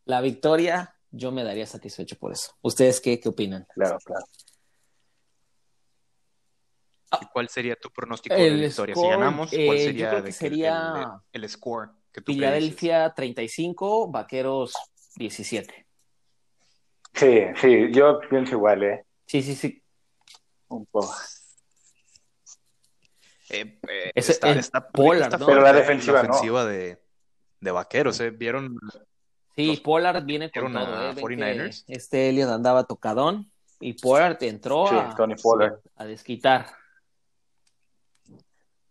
la victoria, yo me daría satisfecho por eso. ¿Ustedes qué, qué opinan? Claro, claro. ¿Cuál sería tu pronóstico de la historia? si ganamos, ¿cuál eh, sería, sería el, score? Que tú Filadelfia 35, Vaqueros 17. Sí, sí, yo pienso igual, ¿eh? Sí, sí, sí. Un poco. Eh, eh, está, está, Pollard, ¿no? Pero la defensiva, la ofensiva de, de, Vaqueros, ¿eh? ¿Vieron? Sí, Pollard viene con todo, ¿eh? 49ers? Este Elliot andaba tocadón y Pollard entró a, a desquitar.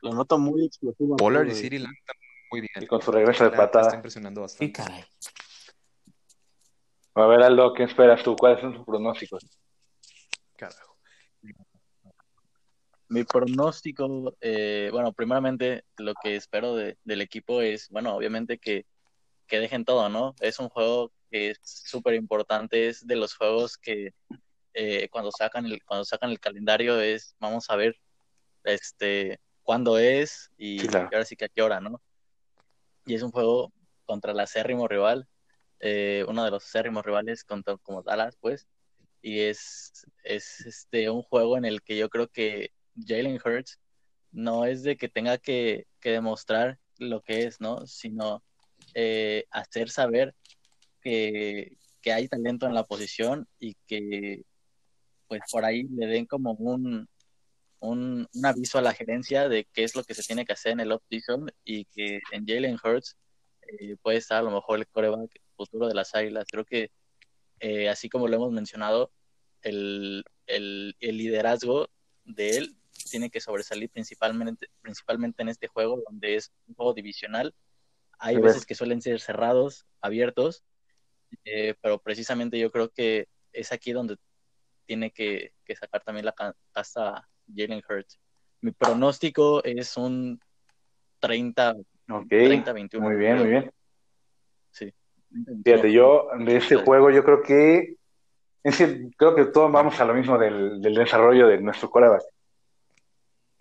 Lo noto muy explosivo. Pollard y Siri muy bien. Y con su regreso de patada. Está impresionando bastante. Sí, caray. A ver, Aldo, ¿qué esperas tú? ¿Cuáles son tus pronósticos? Carajo. Mi pronóstico, eh, bueno, primeramente lo que espero del equipo es, bueno, obviamente que, que dejen todo, ¿no? Es un juego que es súper importante, es de los juegos que eh, cuando sacan el cuando sacan el calendario es, vamos a ver, este, cuándo es y, ahora sí que a qué hora, ¿no? Y es un juego contra el acérrimo rival, eh, uno de los acérrimos rivales contra, como Dallas, pues, y es, es este, un juego en el que yo creo que Jalen Hurts no es de que tenga que, demostrar lo que es, ¿no? Sino eh, hacer saber que, que hay talento en la posición y que pues por ahí le den como un, un, aviso a la gerencia de qué es lo que se tiene que hacer en el off-season y que en Jalen Hurts eh, puede estar a lo mejor el coreback futuro de las Águilas. Creo que, eh, así como lo hemos mencionado, el, el, liderazgo de él tiene que sobresalir principalmente, principalmente en este juego, donde es un juego divisional. Hay veces que suelen ser cerrados, abiertos, eh, pero precisamente yo creo que es aquí donde tiene que, que sacar también la casta Jalen Hurts. Mi pronóstico es un 30, 30 21. Muy bien, muy bien. Sí. Fíjate, yo de este juego yo creo que creo que todos vamos a lo mismo del, desarrollo de nuestro coreback.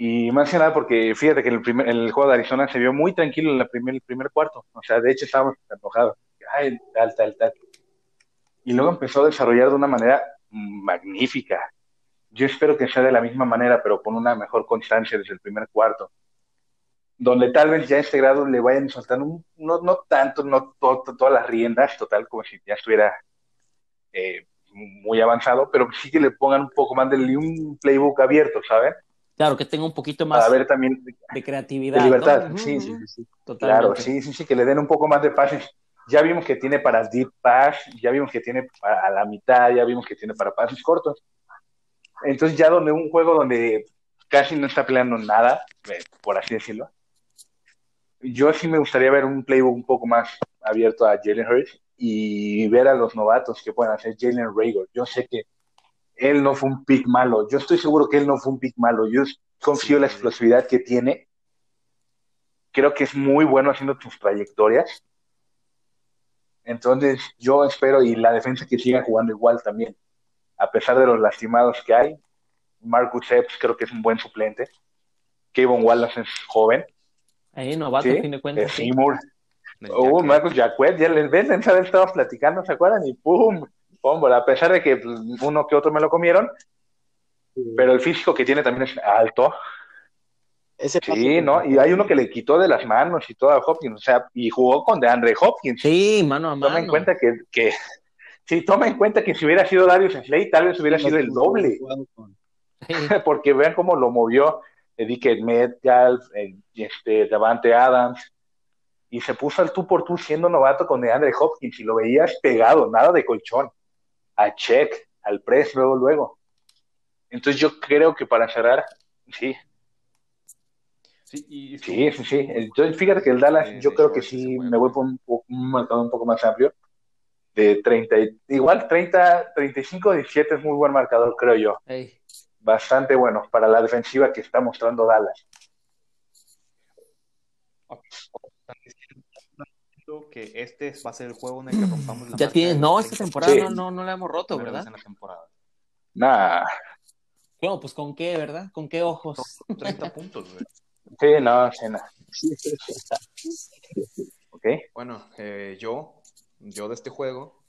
Y más que nada porque fíjate que el, primer, el juego de Arizona se vio muy tranquilo en el primer, el primer cuarto. O sea, de hecho estábamos enojados. Ay, tal, tal, tal. Y luego empezó a desarrollar de una manera magnífica yo espero que sea de la misma manera, pero con una mejor constancia desde el primer cuarto. Donde tal vez ya a este grado le vayan soltando, no, no tanto, no todas las riendas, total, como si ya estuviera eh, muy avanzado, pero sí que le pongan un poco más de un playbook abierto, ¿saben? Claro, que tenga un poquito más ver también de creatividad. De libertad, sí, sí, sí. Claro, sí, sí, sí, que le den un poco más de pases. Ya vimos que tiene para deep pass, ya vimos que tiene para a la mitad, ya vimos que tiene para pases cortos. Entonces ya donde un juego donde casi no está peleando nada, eh, por así decirlo, yo sí me gustaría ver un playbook un poco más abierto a Jalen Hurts y ver a los novatos que pueden hacer Jalen Rager. Yo sé que él no fue un pick malo. Yo estoy seguro que él no fue un pick malo. Yo confío en la explosividad que tiene. Creo que es muy bueno haciendo tus trayectorias. Entonces, yo espero y la defensa que siga jugando igual también. A pesar de los lastimados que hay, Marcus Epps creo que es un buen suplente. Kevin Wallace es joven. Ahí, novato, ¿Sí? a fin de cuentas. Seymour. Uh, Marcus Jacquet, ya les ven, ¿sabes? Estábamos platicando, ¿se acuerdan? Y ¡pum! ¡Pum! A pesar de que uno que otro me lo comieron, pero el físico que tiene también es alto. sí, ¿no? Y hay uno que le quitó de las manos y todo a Hopkins, o sea, y jugó con DeAndre Hopkins. Sí, mano a mano. Toma en cuenta que, que sí, toma en cuenta que si hubiera sido Darius Slay, tal vez hubiera sido el doble. Porque vean cómo lo movió Edique Metcalf, eh, este, Davante Adams, y se puso al tú por tú siendo novato con DeAndre Hopkins y lo veías pegado, nada de colchón, a check, al press, luego, luego. Entonces yo creo que para cerrar, sí. Sí, sí, sí, Entonces fíjate que el Dallas, yo creo que sí me voy por un, un marcador un poco más amplio. De 30, igual 30, 35, 17 es muy buen marcador, creo yo. Bastante bueno para la defensiva que está mostrando Dallas. Que este va a ser el juego en el que rompamos la Ya tienes, no, esta temporada no, no, no la hemos roto, ¿verdad? En la temporada. Nah. No, pues con qué, ¿verdad? ¿Con qué ojos? 30 puntos, güey. Sí, no, sí, no. ok. Bueno, eh, yo, yo de este juego,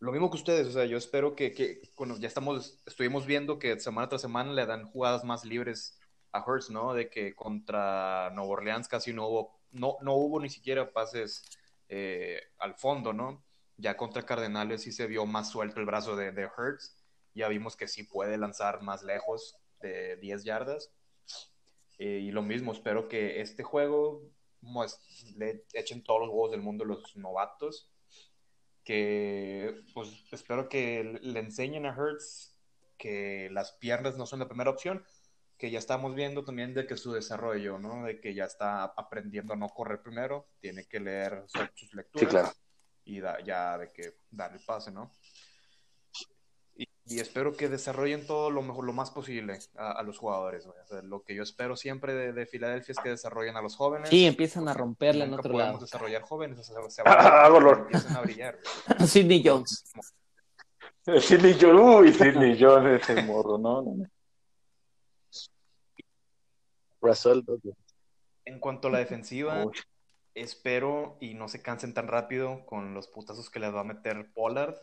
lo mismo que ustedes, o sea, yo espero que, que, bueno, ya estamos, estuvimos viendo que semana tras semana le dan jugadas más libres a Hurts, ¿no? De que contra Nueva Orleans casi no hubo, no, no hubo ni siquiera pases eh, al fondo, ¿no? Ya contra Cardenales sí se vio más suelto el brazo de, de Hurts ya vimos que sí puede lanzar más lejos de 10 yardas. Eh, y lo mismo, espero que este juego pues, le echen todos los huevos del mundo los novatos. Que pues espero que le enseñen a Hertz que las piernas no son la primera opción, que ya estamos viendo también de que su desarrollo, ¿no? De que ya está aprendiendo a no correr primero, tiene que leer sus lecturas y ya de que dar el pase, ¿no? y espero que desarrollen todo lo mejor, lo más posible a, los jugadores. lo que yo espero siempre de, Filadelfia es que desarrollen a los jóvenes. Sí, empiezan a romperla en otro podemos desarrollar jóvenes, se, se ah, empiezan a brillar. Sidney Jones. Sidney Jones, uy, Sidney Jones ese morro, ¿no? Russell. En cuanto a la defensiva, espero y no se cansen tan rápido con los putazos que les va a meter Pollard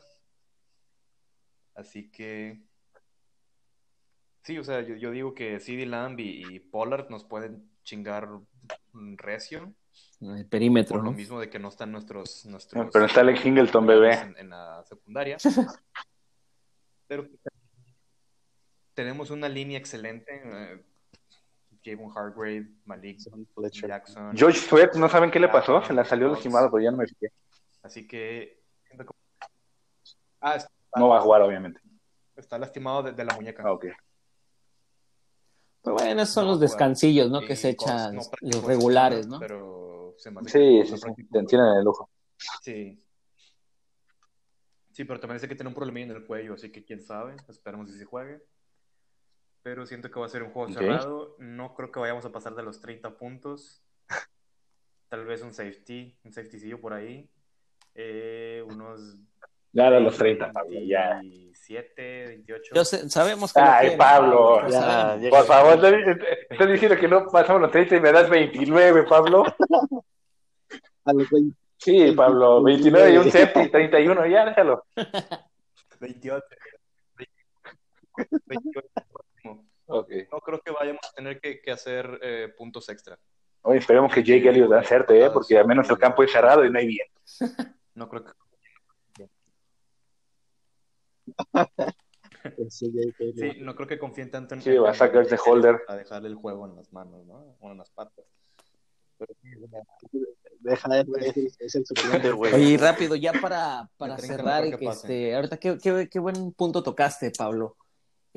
Así que. Sí, o sea, yo, digo que CD Lamb y, Pollard nos pueden chingar recio. El perímetro, Lo mismo de que no están nuestros. nuestros Pero está Alex Singleton, bebé. En, la secundaria. Pero tenemos una línea excelente. Eh, Javon Hargrave, Malik Jackson. George Sweat, ¿no saben qué le pasó? Se la salió lastimado, pero ya no me fijé. Así que. Ah, no va a jugar, obviamente. Está lastimado de, la muñeca. Ah, ok. Pero bueno, esos son los descansillos, ¿no? que se echan los regulares, ¿no? Pero se sí, sí, sí, te entienden el lujo. Sí. Sí, pero también dice que tiene un problemilla en el cuello, así que quién sabe. Esperemos si se juegue. Pero siento que va a ser un juego cerrado. No creo que vayamos a pasar de los 30 puntos. Tal vez un safety, un safetycillo por ahí. Eh, unos ya a los 30, Pablo, ya. 27, 28. Yo sé, sabemos que. Ay, Pablo, ya, por favor, estás diciendo que no pasamos los 30 y me das 29, Pablo. A los 20. Sí, Pablo, 29 y un 7, 31, ya déjalo. 28. 28. Okay. No creo que vayamos a tener que, que hacer eh, puntos extra. Oye, esperemos que Jake Elliott acerte, ¿eh? porque al menos el campo es cerrado y no hay viento. No creo que sí, no creo que confíen tanto en. Sí, va a sacar ese holder. A dejarle el juego en las manos, ¿no? O en las patas. Deja es, el suplente, güey. Oye, rápido, ya para, para cerrar, que este, ahorita qué, qué, qué, buen punto tocaste, Pablo.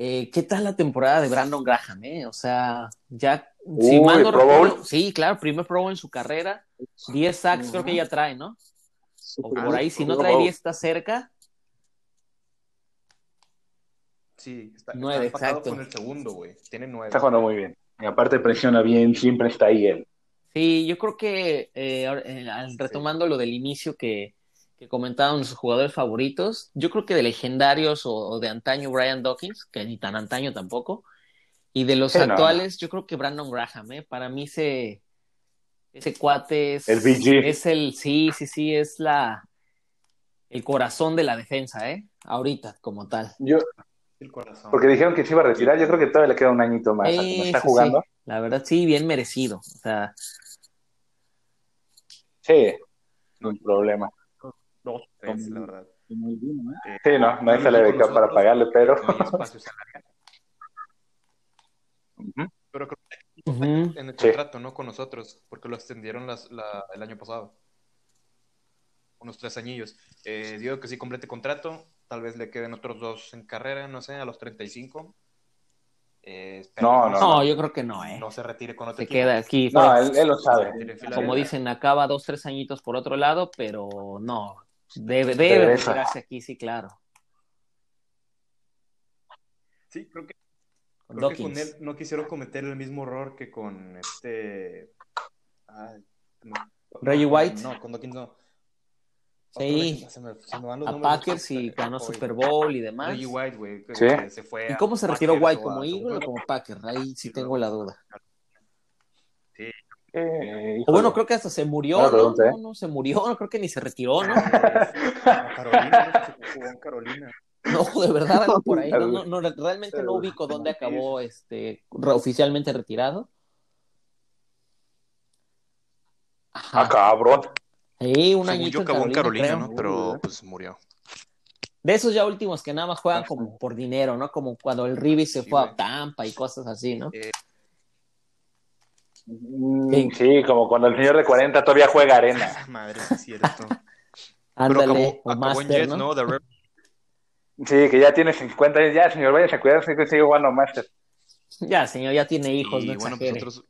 Eh, ¿Qué tal la temporada de Brandon Graham? Eh? O sea, ya, si no sí, claro, primer Pro en su carrera, 10 sacks creo que ya trae, ¿no? O por ahí, si no trae 10, está cerca. Sí, está, nueve, exacto. con el segundo, güey. Tiene nueve. Está jugando muy bien. Y aparte presiona bien, siempre está ahí él. Sí, yo creo que eh, eh retomando lo del inicio que, que comentaban sus jugadores favoritos. Yo creo que de legendarios o, de antaño Brian Dawkins, que ni tan antaño tampoco. Y de los actuales, yo creo que Brandon Graham, ¿eh? Para mí ese, ese cuate es el, BG. es el, sí, sí, sí, es la, el corazón de la defensa, ¿eh? Ahorita, como tal. Yo, el corazón. Porque dijeron que se iba a retirar, yo creo que todavía le queda un añito más. está jugando. La verdad, sí, bien merecido. O sea. Sí, no hay problema. Dos, tres, la verdad. Sí, no, no hay salario para pagarle, pero. Pero creo que en el contrato, ¿no? Con nosotros, porque lo extendieron las, la, el año pasado. Unos tres añillos. Eh, digo que sí complete contrato, tal vez le queden otros dos en carrera, no sé, a los 35. Eh, no, no, no, yo creo que no, ¿eh? No se retire con otro Se queda aquí. No, él, lo sabe. Como dicen, acaba dos, tres añitos por otro lado, pero no. Debe, debe retirarse aquí, sí, claro. Sí, creo que, creo que con él no quisieron cometer el mismo error que con este. Reggie White. No, con Dawkins no. Sí, a Packers y ganó Super Bowl y demás. White, güey, ¿Sí? se fue ¿Y cómo se retiró White? ¿Como Eagle o como Packer? Ahí sí tengo la duda. Sí. Eh, o bueno, creo que hasta se murió, ¿no? ¿no? No, se murió, no creo que ni se retiró, ¿no? Carolina, no jugó en Carolina. No, de verdad, algo por ahí. No, no, realmente no ubico dónde acabó este oficialmente retirado. Ajá. Ah, cabrón. Sí, un añito. acabó en Carolina, ¿no? Pero pues murió. De esos ya últimos que nada más juegan como por dinero, ¿no? Como cuando el Rivi se fue a Tampa y cosas así, ¿no? Eh, sí. como cuando el señor de 40 todavía juega arena. Madre, es cierto. Ándale, Pero acabó, en ¿no? Sí, que ya tiene 50 años. Ya, señor, vaya a cuidarse que sigue jugando Master. Ya, señor, ya tiene hijos, y, no bueno, pues nosotros...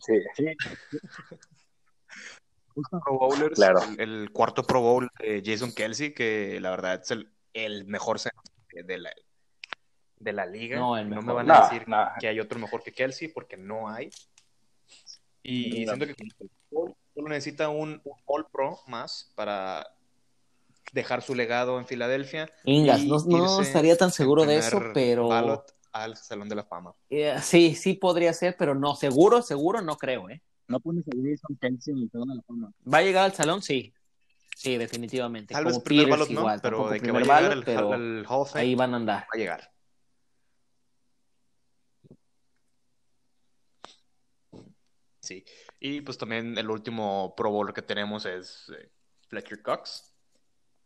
Sí, sí. Pro Bowlers, claro. el, cuarto Pro Bowl de Jason Kelsey, que la verdad es el, el mejor de la, de la liga. No, me van a decir que hay otro mejor que Kelsey, porque no hay. Y siento que solo necesita un, All Pro más para dejar su legado en Filadelfia. Ingas, no, estaría tan seguro de eso, pero. Al Salón de la Fama. Eh, sí, sí podría ser, pero no, seguro, seguro no creo, ¿eh? no pones a Jason Kelsey ni toda la fama. ¿Va a llegar al salón? Sí. Sí, definitivamente. Tal vez primer ballot no, pero de que va a llegar el, el, Hall of Ahí van a andar. Va a llegar. Sí. Y pues también el último Pro Bowler que tenemos es eh, Fletcher Cox,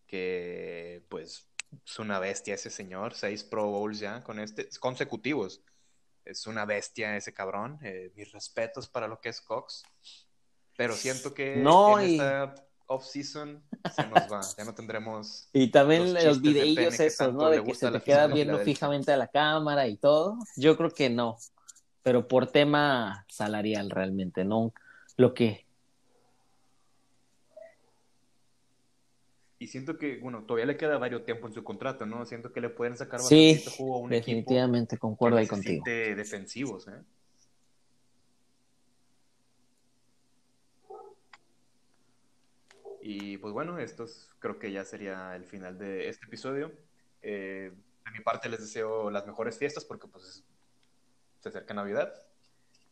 que pues es una bestia ese señor, seis Pro Bowls ya con este, consecutivos es una bestia ese cabrón. Eh, mis respetos para lo que es Cox. Pero siento que no, en esta off-season se nos va. Ya no tendremos. Y también los, videillos esos, ¿no? De que se te queda viendo fijamente a la cámara y todo. Yo creo que no. Pero por tema salarial realmente, no lo que Y siento que, bueno, todavía le queda varios tiempo en su contrato, ¿no? Siento que le pueden sacar bastante sí, jugo a un definitivamente, concuerdo ahí contigo. defensivos, ¿eh? Y pues bueno, esto creo que ya sería el final de este episodio. Eh, de mi parte les deseo las mejores fiestas porque pues se acerca Navidad.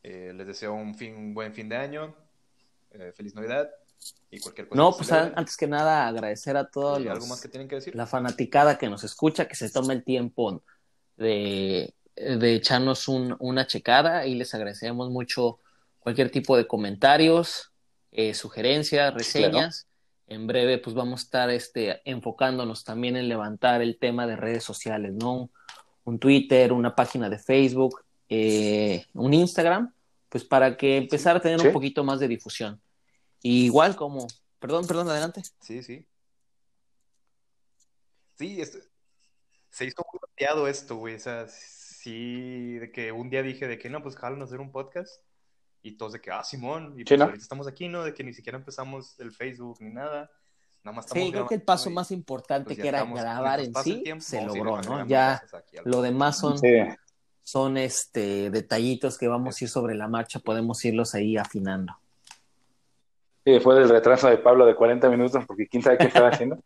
Eh, les deseo un, fin, un buen fin de año. Eh, feliz Navidad y cualquier cosa. No, pues antes que nada agradecer a todos los, algo más que tienen que decir? la fanaticada que nos escucha, que se tome el tiempo de, de echarnos un, una checada y les agradecemos mucho cualquier tipo de comentarios, eh, sugerencias, reseñas. En breve, pues vamos a estar este, enfocándonos también en levantar el tema de redes sociales, ¿no? Un Twitter, una página de Facebook, eh, un Instagram, pues para que empezar a tener un poquito más de difusión igual como, perdón, perdón, adelante. Sí, sí. Sí, se hizo muy esto, güey. O sea, sí, de que un día dije de que no, pues jalan hacer un podcast. Y todos de que, ah, Simón, y pues ahorita estamos aquí, ¿no? De que ni siquiera empezamos el Facebook ni nada. Nada más estamos sí, creo que el paso más importante pues que era grabar en sí se logró, ¿no? Ya lo demás son, son este detallitos que vamos a ir sobre la marcha, podemos irlos ahí afinando. Y fue del retraso de Pablo de 40 minutos, porque quién sabe qué estaba haciendo.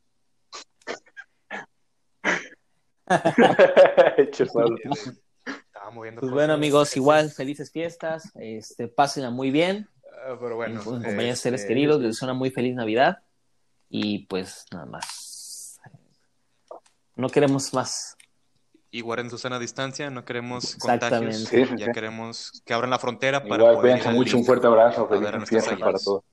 pues bueno, amigos, igual, felices fiestas. Este, pásenla muy bien. Ah, pero bueno, compañeros seres este, queridos, les deseo una muy feliz Navidad. Y pues nada más. No queremos más. Y guarden su sana distancia, no queremos contagios. ya queremos que abran la frontera para Igual, cuídense mucho, un fuerte abrazo, feliz fiesta para todos.